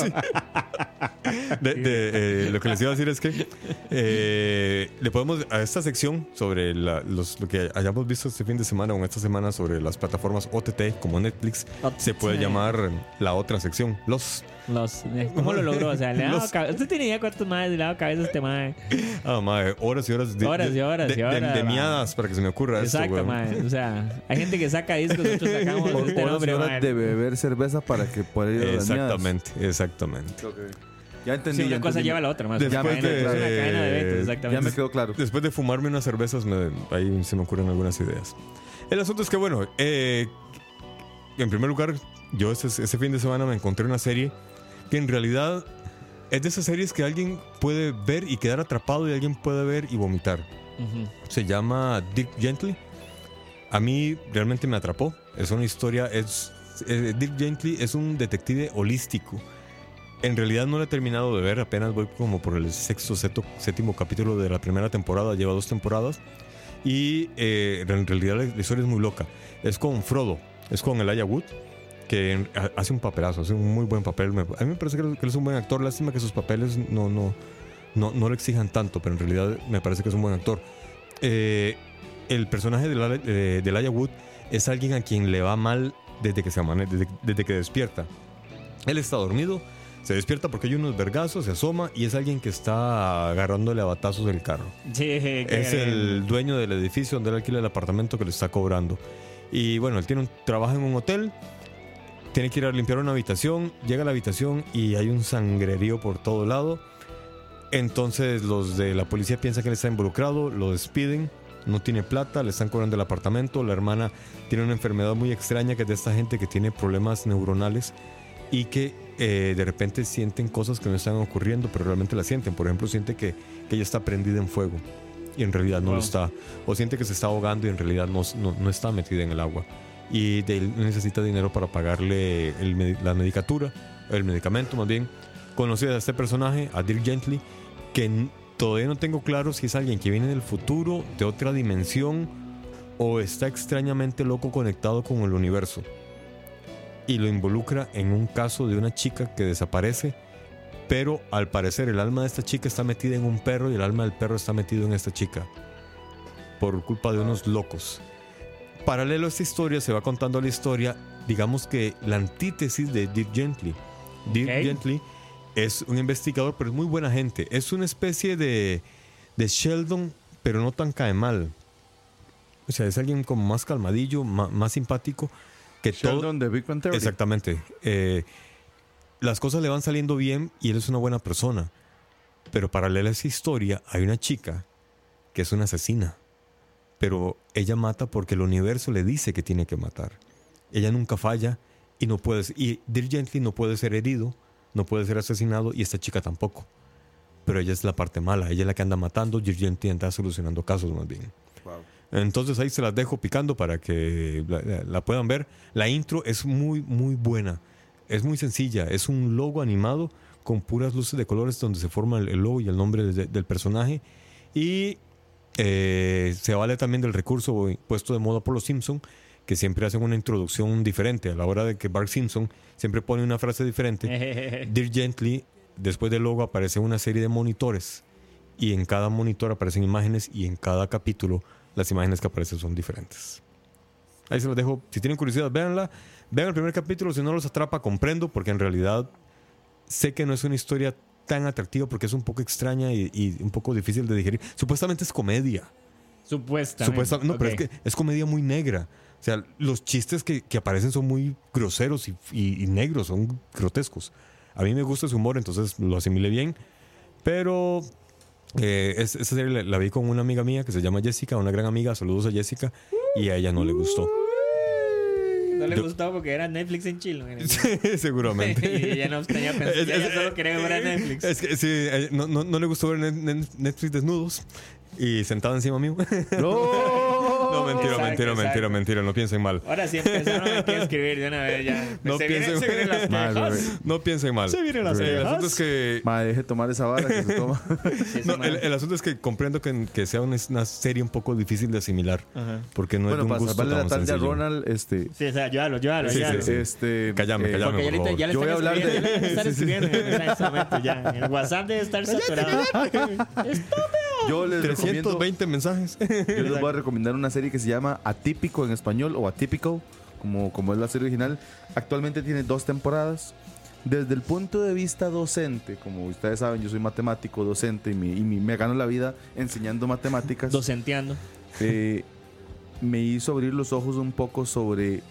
De- de, eh, lo que les iba a decir es que eh, le podemos a esta sección sobre la- los, lo que hayamos visto este fin de semana o en esta semana sobre las plataformas OTT como Netflix se puede llamar la otra sección los Los, eh, ¿Cómo lo logró? O sea, le ha *laughs* dado Los- cabe- ¿Usted tiene idea cuántos más le ha dado cabeza a este mae? ah madre, horas y horas de, Horas y de- horas de, y de- horas, de ma. miadas para que se me ocurra esto, Exacto, weón. mae. O sea, hay gente que saca discos, nosotros *laughs* sacamos Por este horas y nombre, horas mae. de beber cerveza para que pueda ir a las exactamente exactamente Ok. Ya entendí. Sí, ya una cosa entendí. lleva a la otra, más. Después Una cadena- de- es una cadena de eventos, Ya exactamente. me quedó claro. después de fumarme unas cervezas me- ahí se me ocurren algunas ideas el asunto es que bueno eh, en primer lugar yo ese, ese fin de semana me encontré una serie que en realidad es de esas series que alguien puede ver y quedar atrapado y alguien puede ver y vomitar se llama Dick Gently a mí realmente me atrapó. Es una historia, es eh, Dick Gently es un detective holístico. En realidad no lo he terminado de ver, apenas voy como por el sexto, seto- séptimo capítulo de la primera temporada, lleva dos temporadas. Y eh, en realidad la la historia es muy loca. Es con Frodo, es con Elijah Wood, que hace un papelazo, hace un muy buen papel. A mí me parece que él, es un buen actor, lástima que sus papeles no, no, no, no le exijan tanto, pero en realidad me parece que es un buen actor. Eh, el personaje de, la, de, de Elijah Wood es alguien a quien le va mal desde que se amane- desde, desde que despierta. Él está dormido, se despierta porque hay unos vergazos, se asoma y es alguien que está agarrándole a batazos el carro. Sí, *laughs* Es el dueño del edificio donde él alquila el apartamento que le está cobrando. Y bueno, él tiene un, trabaja en un hotel, tiene que ir a limpiar una habitación, llega a la habitación y hay un sangrerío por todo lado. Entonces los de la policía piensan que él está involucrado, lo despiden, no tiene plata, le están cobrando el apartamento, la hermana tiene una enfermedad muy extraña que es de esta gente que tiene problemas neuronales y que eh, de repente sienten cosas que no están ocurriendo, pero realmente las sienten. Por ejemplo, siente que, que ella está prendida en fuego y en realidad no lo está. O siente que se está ahogando y en realidad no, no, no está metida en el agua. Y de él necesita dinero para pagarle el la medicatura, el medicamento más bien. Conocí a este personaje, a Dirk Gently, que todavía no tengo claro si es alguien que viene del futuro, de otra dimensión, o está extrañamente loco conectado con el universo. Y lo involucra en un caso de una chica que desaparece, pero al parecer el alma de esta chica está metida en un perro y el alma del perro está metido en esta chica. Por culpa de unos locos. Paralelo a esta historia se va contando la historia, digamos que la antítesis de Dirk Gently. Dirk Ok. Gently es un investigador, pero es muy buena gente. Es una especie de, de Sheldon, pero no tan cae mal. O sea, es alguien como más calmadillo, ma- más, simpático, que todo... Sheldon de Big Bang Theory. Exactamente. Eh, las cosas le van saliendo bien y él es una buena persona. Pero paralela a esa historia, hay una chica que es una asesina. Pero ella mata porque el universo le dice que tiene que matar. Ella nunca falla y no puede. Y Dirk Gently no puede ser herido, no puede ser asesinado y esta chica tampoco. Pero ella es la parte mala, ella es la que anda matando, Dirk Gently anda solucionando casos más bien. Entonces ahí se las dejo picando para que la, la- la puedan ver. La intro es muy, muy buena. Es muy sencilla. Es un logo animado con puras luces de colores donde se forma el, el logo y el nombre de- del personaje. Y eh, se vale también del recurso puesto de moda por los Simpson que siempre hacen una introducción diferente. A la hora de que Bart Simpson siempre pone una frase diferente. *laughs* Dear Gently, después del logo aparece una serie de monitores y en cada monitor aparecen imágenes y en cada capítulo las imágenes que aparecen son diferentes. Ahí se los dejo. Si tienen curiosidad, véanla. Vean el primer capítulo. Si no los atrapa, comprendo, porque en realidad sé que no es una historia tan atractiva porque es un poco extraña y, y un poco difícil de digerir. Supuestamente es comedia. Supuestamente. Supuestamente, no, pero es que es comedia muy negra. O sea, los chistes que, que aparecen son muy groseros y, y- y negros, son grotescos. A mí me gusta ese humor, entonces lo asimilé bien. Pero eh, es- esa serie la, la vi con una amiga mía que se llama Jessica, una gran amiga. Saludos a Jessica. Y a ella no le gustó. No le Yo- gustó porque era Netflix en Chile. *laughs* Seguramente. *laughs* y ella no tenía pensado. Es- Ella es- solo quería ver a Netflix. Es que sí, eh, no, no- no le gustó ver net- net- Netflix desnudos y sentada encima mío. No, mentira, Exacto, mentira, mentira, exacto. mentira, no piensen mal. Ahora sí empezaron aquí a escribir de una vez ya. *laughs* No se, piensen- se vienen las Madre, quejas. No piensen mal. Se vienen las El cejas. asunto es que Madre, deje tomar esa vara que se toma. *laughs* No, el, el asunto es que comprendo que, que sea una, una serie un poco difícil de asimilar. Porque no bueno, es de un gusto la tan tarde a. Ronald, este. Sí, o sea, llévalo, llévalo, Sí, sí, sí. Este. Cállame, cállame. Porque ya, por favor. ya le Yo voy a hablar de- ya le están escribiendo en este momento ya. El WhatsApp debe estar saturado. *laughs* Yo les recomiendo. 320 mensajes. *laughs* Yo les voy a recomendar una serie que se llama Atípico en español o Atypical, como, como es la serie original. Actualmente tiene dos temporadas. Desde el punto de vista docente, como ustedes saben, yo soy matemático, docente y, mi- y mi- me gano la vida enseñando matemáticas. Docenteando. eh, me hizo abrir los ojos un poco sobre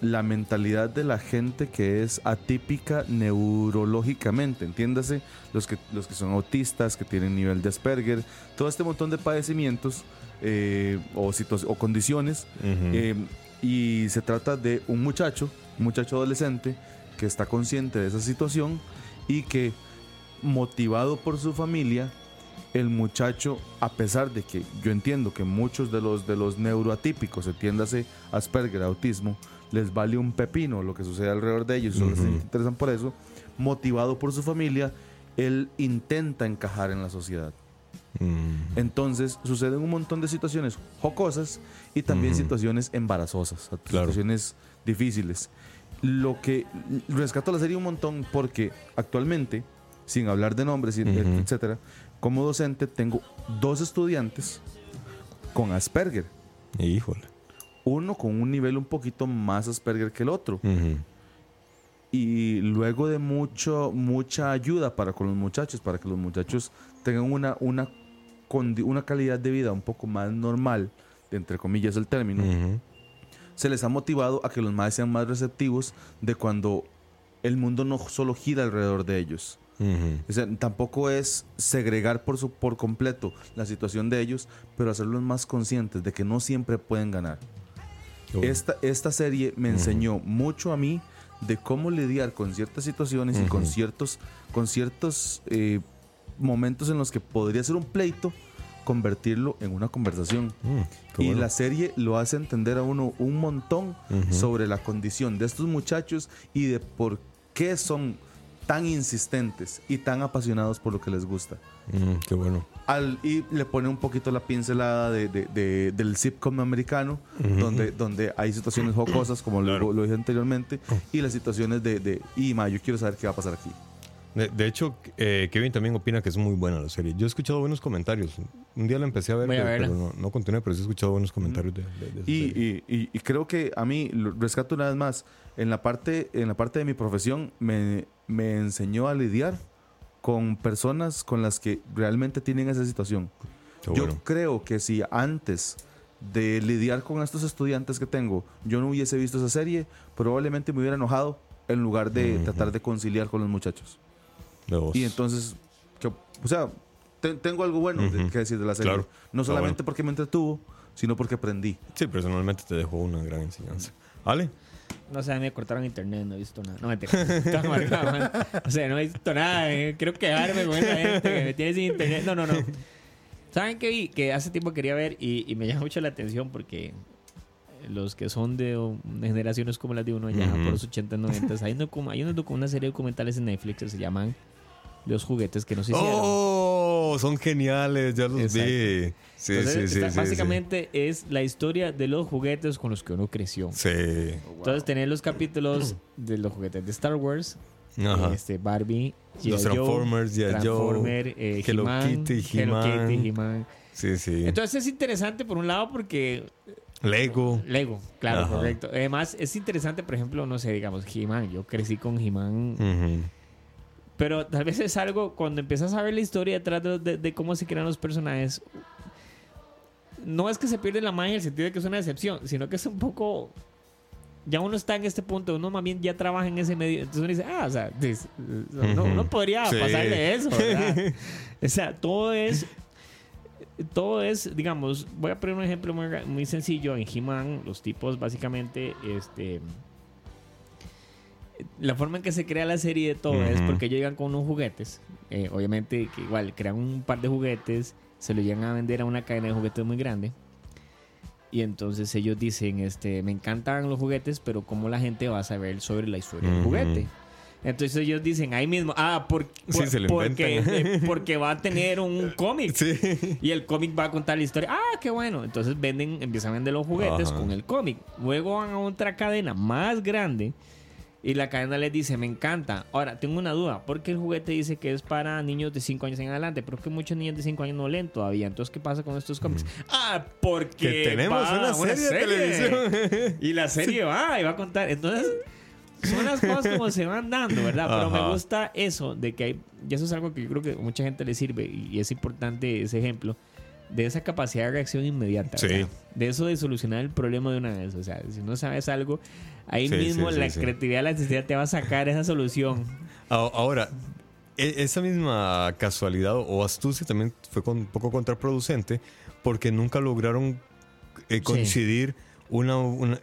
la mentalidad de la gente que es atípica neurológicamente, entiéndase, los que, los que son autistas, que tienen nivel de Asperger, todo este montón de padecimientos eh, o, o condiciones. eh, y se trata de un muchacho, un muchacho adolescente, que está consciente de esa situación y que, motivado por su familia, el muchacho, a pesar de que yo entiendo que muchos de los, de los neuroatípicos, entiéndase Asperger, autismo, les vale un pepino lo que sucede alrededor de ellos, solo se interesan por eso, motivado por su familia, él intenta encajar en la sociedad. Mm. Entonces suceden un montón de situaciones jocosas y también situaciones embarazosas, Claro. situaciones difíciles. Lo que rescato la serie un montón porque actualmente, sin hablar de nombres, Ujú. etcétera, como docente tengo dos estudiantes con Asperger, Híjole. uno con un nivel un poquito más Asperger que el otro. Y luego de mucho mucha ayuda para con los muchachos para que los muchachos tengan una una una calidad de vida un poco más normal entre comillas el término se les ha motivado a que los más sean más receptivos de cuando el mundo no solo gira alrededor de ellos Ujú. o sea, tampoco es segregar por, su, por completo la situación de ellos, pero hacerlos más conscientes de que no siempre pueden ganar. Esta, esta serie me enseñó mucho a mí de cómo lidiar con ciertas situaciones y con ciertos, con ciertos eh, momentos en los que podría ser un pleito, convertirlo en una conversación. Mm, Y bueno. la serie lo hace entender a uno un montón sobre la condición de estos muchachos y de por qué son tan insistentes y tan apasionados por lo que les gusta. Mm, qué bueno. Al, y le pone un poquito la pincelada de, de- de- del sitcom americano, donde, donde hay situaciones jocosas, como lo, lo dije anteriormente, y las situaciones de, de y ma, yo quiero saber qué va a pasar aquí. De, de hecho, eh, Kevin también opina que es muy buena la serie. Yo he escuchado buenos comentarios. Un día la empecé a ver, pero, pero no, no continué, pero sí he escuchado buenos comentarios de, de- de esa Y, serie. y- y- y creo que a mí, rescato una vez más, en la parte, en la parte de mi profesión me, me enseñó a lidiar con personas con las que realmente tienen esa situación. Qué Yo bueno. creo que si antes de lidiar con estos estudiantes que tengo, yo no hubiese visto esa serie, probablemente me hubiera enojado en lugar de tratar de conciliar con los muchachos. Y entonces, que- o sea, te- tengo algo bueno de- que decir de la serie. Claro. No solamente bueno. porque me entretuvo, sino porque aprendí. Sí, personalmente te dejó una gran enseñanza. ¿Ale? No sé, me cortaron internet, no he visto nada. No, *laughs* man. O sea, no he visto nada. eh. Quiero quejarme con esa gente que me tiene sin internet. No, no, no. ¿Saben qué vi? Que hace tiempo quería ver y, y me llama mucho la atención porque los que son de generaciones como las de uno, ya por los 80, 90, hay, docu- hay una, una serie de documentales en Netflix que se llaman Los juguetes que nos hicieron. ¡Oh! Son geniales, ya los Exacto. vi. Sí, Entonces, sí, sí, está- básicamente es la historia de los juguetes con los que uno creció. Sí. Entonces tenés los capítulos de los juguetes de Star Wars, Ajá. este Barbie. Los Transformers. Joe, Transformer, eh, Hello He-Man, Kitty, Hello. Kitty, He-Man. Sí, sí. Entonces es interesante por un lado porque Lego. Lego, claro, Ajá. correcto. Además es interesante, por ejemplo, no sé, digamos He-Man. Yo crecí con He-Man, Ujú. Pero tal vez es algo cuando empiezas a ver la historia detrás de, de- de cómo se crean los personajes. No es que se pierde la magia en el sentido de que es una decepción, sino que es un poco ya uno está en este punto, uno más bien ya trabaja en ese medio, entonces uno dice, ah, o sea, dis- no, podría Sí. pasarle eso, ¿verdad? *laughs* o sea, todo es, todo es, digamos, voy a poner un ejemplo muy, muy sencillo, en He-Man, los tipos básicamente, este, la forma en que se crea la serie de todo es porque ellos llegan con unos juguetes, eh, obviamente que igual crean un par de juguetes, se lo llegan a vender a una cadena de juguetes muy grande. Y entonces ellos dicen, este, me encantan los juguetes, pero ¿cómo la gente va a saber sobre la historia del juguete? Entonces ellos dicen ahí mismo, ah, por, Sí, por- se lo porque, eh, *laughs* porque va a tener un cómic. Sí. Y el cómic va a contar la historia. Ah, qué bueno. Entonces venden, empiezan a vender los juguetes Ajá. con el cómic. Luego van a otra cadena más grande. Y la cadena les dice, me encanta. Ahora, tengo una duda. Porque el juguete dice que es para niños de 5 años en adelante. Pero que muchos niños de 5 años no leen todavía. Entonces, ¿qué pasa con estos cómics? Ah, porque Que tenemos va una serie de televisión. y la *laughs* serie va y va a contar. Entonces, son las cosas como se van dando, ¿verdad? Pero Ajá. me gusta eso de que hay, y eso es algo que yo creo que a mucha gente le sirve y es importante ese ejemplo de esa capacidad de reacción inmediata. Sí. De eso de solucionar el problema de una vez. O sea, si no sabes algo, ahí Sí, mismo sí, la sí. creatividad, la necesidad te va a sacar esa solución. Ahora, e- esa misma casualidad o astucia también fue un poco contraproducente porque nunca lograron eh, coincidir una,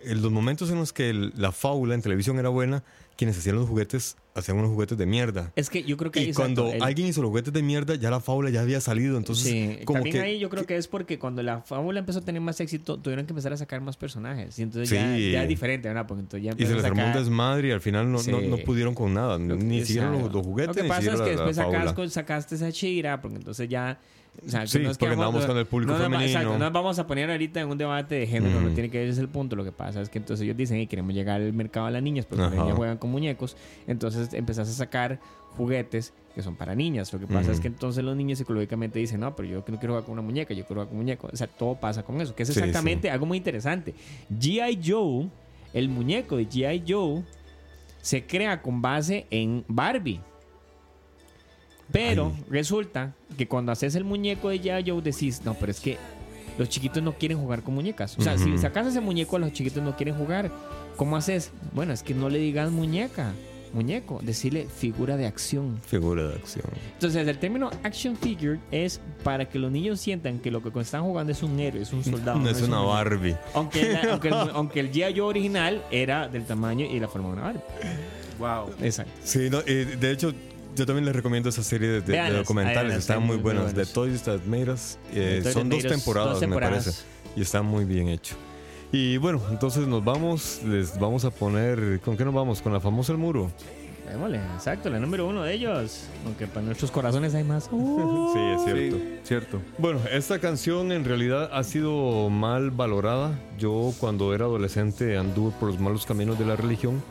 los momentos en los que el- la fábula en televisión era buena, quienes hacían los juguetes hacían unos juguetes de mierda. Es que yo creo que Y exacto, cuando el- alguien hizo los juguetes de mierda, ya la fábula ya había salido. Entonces, sí, como también que. ahí yo creo que es porque cuando la fábula empezó a tener más éxito, tuvieron que empezar a sacar más personajes. Y entonces ya, Sí. ya es diferente, ¿verdad? Porque entonces ya Y se les armó un desmadre y al final no, no, Sí. no pudieron con nada. Ni siquiera los, los juguetes, Lo que ni pasa es siquiera que la- después sacas fábula. con- sacaste esa chira, porque entonces ya. O sea, que Sí, no es que porque andamos con el público no nos femenino. exacto, no nos vamos a poner ahorita en un debate de género, no Mm. tiene que ver ese es el punto. Lo que pasa es que entonces ellos dicen, "Hey, queremos llegar al mercado de las niñas, porque las Ajá. niñas juegan con muñecos. Entonces empezás a sacar juguetes que son para niñas. Lo que pasa es que entonces los niños psicológicamente dicen, no, pero yo que no quiero jugar con una muñeca, yo quiero jugar con un muñeco. O sea, todo pasa con eso, que es Sí, exactamente algo muy interesante. G.I. Joe, el muñeco de G.I. Joe, se crea con base en Barbie. Pero Ay. resulta que cuando haces el muñeco de G.I. Joe decís, no, pero es que los chiquitos no quieren jugar con muñecas. O sea, si sacas ese muñeco, los chiquitos no quieren jugar. ¿Cómo haces? Bueno, es que no le digas muñeca, muñeco, decirle figura de acción. Figura de acción. Entonces, el término action figure es para que los niños sientan que lo que están jugando es un héroe, es un soldado. No es un una. Barbie. Aunque, la- *laughs* aunque el, aunque el G.I. Joe original era del tamaño y la forma de una Barbie. Wow. Exacto. Sí, no, eh, de hecho, yo también les recomiendo esa serie de, de- de Véanlas, documentales. están muy muy buenas. buenas. De Toys That Made Us. eh, Toys son dos me temporadas. parece. Y está muy bien hecho. Y bueno, entonces nos vamos. Les vamos a poner. ¿Con qué nos vamos? Con la famosa El Muro. Démosle, exacto, la número uno de ellos. Aunque para nuestros corazones hay más. Uh. *laughs* Sí, es cierto. Sí, cierto. Bueno, esta canción en realidad ha sido mal valorada. Yo cuando era adolescente anduve por los malos caminos de la religión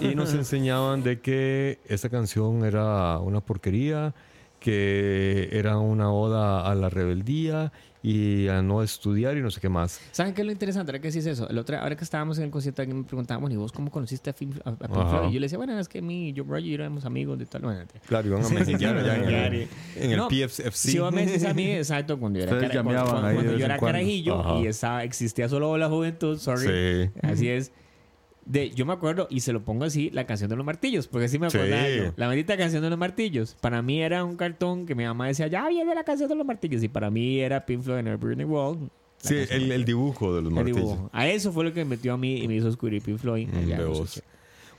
y *laughs* nos enseñaban de que esta canción era una porquería, que era una oda a la rebeldía y a no estudiar y no sé qué más. ¿Saben qué es lo interesante? Ahora que decís eso, el otro, ahora que estábamos en el concierto, alguien me preguntaba, bueno, ¿y vos cómo conociste a, Pink-. Floyd? Y yo le decía, bueno, es que mi, yo, Roger y yo éramos amigos de tal manera. Claro, iban a *laughs* mensajear allá en Claro. el, en el No, PFC. Si vos me decís a mí, *laughs* exacto, cuando yo era, carajillo Ajá. y estaba, existía solo la juventud, sorry. Sí. Así es. De, yo me acuerdo, y se lo pongo así, la canción de los martillos, porque sí me Sí. acuerdo. La bendita canción de los martillos. Para mí era un cartón que mi mamá decía, ya viene la canción de los martillos. Y para mí era Pink Floyd and Every Wall. Sí, el, dibujo de los el martillos. dibujo. A eso fue lo que me metió a mí y me hizo descubrir Pink Floyd. Mm, de vos.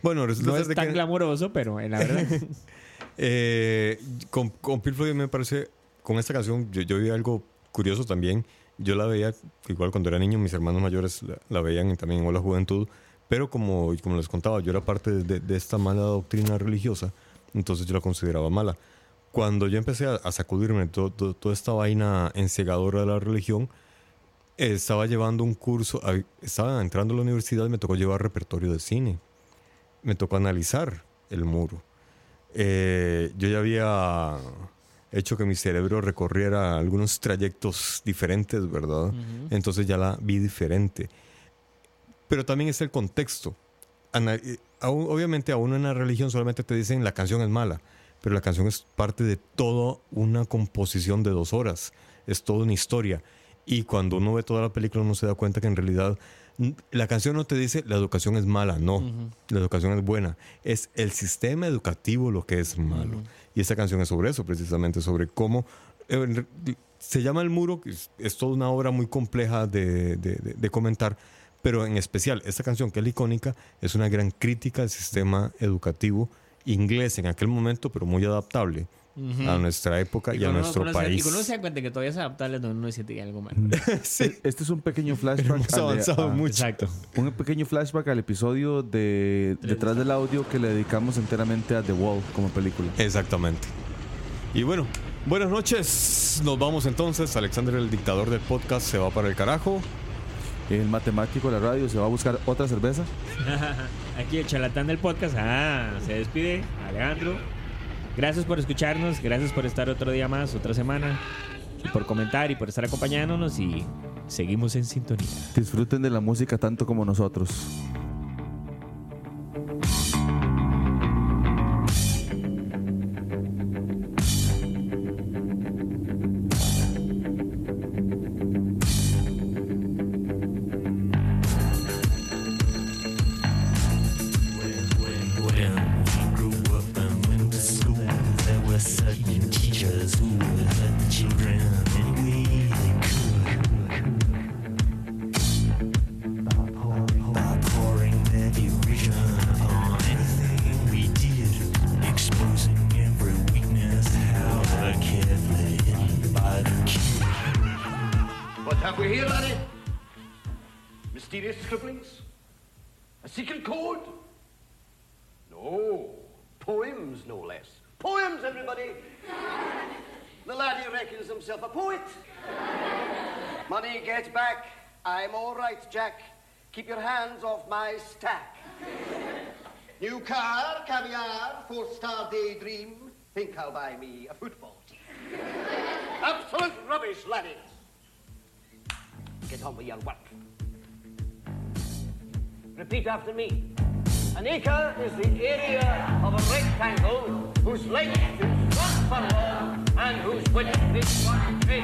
Bueno, resulta No es tan que- glamoroso, pero en la verdad. *laughs* *laughs* Eh, con, con Pink Floyd me parece, con esta canción yo, yo vi algo curioso también. Yo la veía, igual cuando era niño, mis hermanos mayores la, la veían y también en la juventud, pero como, como les contaba, yo era parte de, de esta mala doctrina religiosa, entonces yo la consideraba mala. Cuando yo empecé a, a sacudirme to- to- toda esta vaina encegadora de la religión, eh, estaba llevando un curso, estaba entrando a la universidad y me tocó llevar repertorio de cine. Me tocó analizar el muro. Eh, yo ya había hecho que mi cerebro recorriera algunos trayectos diferentes, ¿verdad? Entonces ya la vi diferente. Pero también es el contexto. Ana- eh, aún- obviamente a uno en la religión solamente te dicen la canción es mala, pero la canción es parte de toda una composición de dos horas. Es toda una historia. Y cuando uno ve toda la película uno se da cuenta que en realidad la canción no te dice la educación es mala, no. La educación es buena. Es el sistema educativo lo que es malo. Y esta canción es sobre eso, precisamente, sobre cómo... eh, se llama El Muro, es, es toda una obra muy compleja de, de- de- de comentar, pero en especial esta canción, que es la icónica, es una gran crítica al sistema educativo inglés en aquel momento, pero muy adaptable a nuestra época y, a cuando uno- nuestro uno se- país. Y cuando uno se da cuenta que todavía es adaptable, no uno que hay algo mal. *laughs* Sí. Este es un pequeño flashback. Hemos al- avanzado a- mucho. Exacto. Un pequeño flashback al episodio de Detrás del Audio que le dedicamos enteramente a The Wall como película. Exactamente. Y bueno, buenas noches. Nos vamos entonces. Alexander, el dictador del podcast, se va para el carajo. El matemático de la radio se va a buscar otra cerveza. *laughs* Aquí el charlatán del podcast. Ah, se despide Alejandro. Gracias por escucarnos, gracias por estar otro día más, otra semana, y por comentar y por estar acompañándonos y seguimos en sintonía. Disfruten de la música tanto como nosotros. Back. I'm all right, Jack. Keep your hands off my stack. New car, caviar, four-star daydream. Think I'll buy me a football team. Absolute rubbish, laddie. Get on with your work. Repeat after me. An acre is the area of a rectangle whose length is one furlong and whose width is one cubit.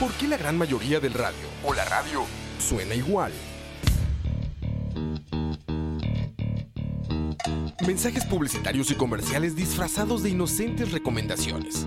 ¿Por qué la gran mayoría del radio o la radio suena igual? Mensajes publicitarios y comerciales disfrazados de inocentes recomendaciones.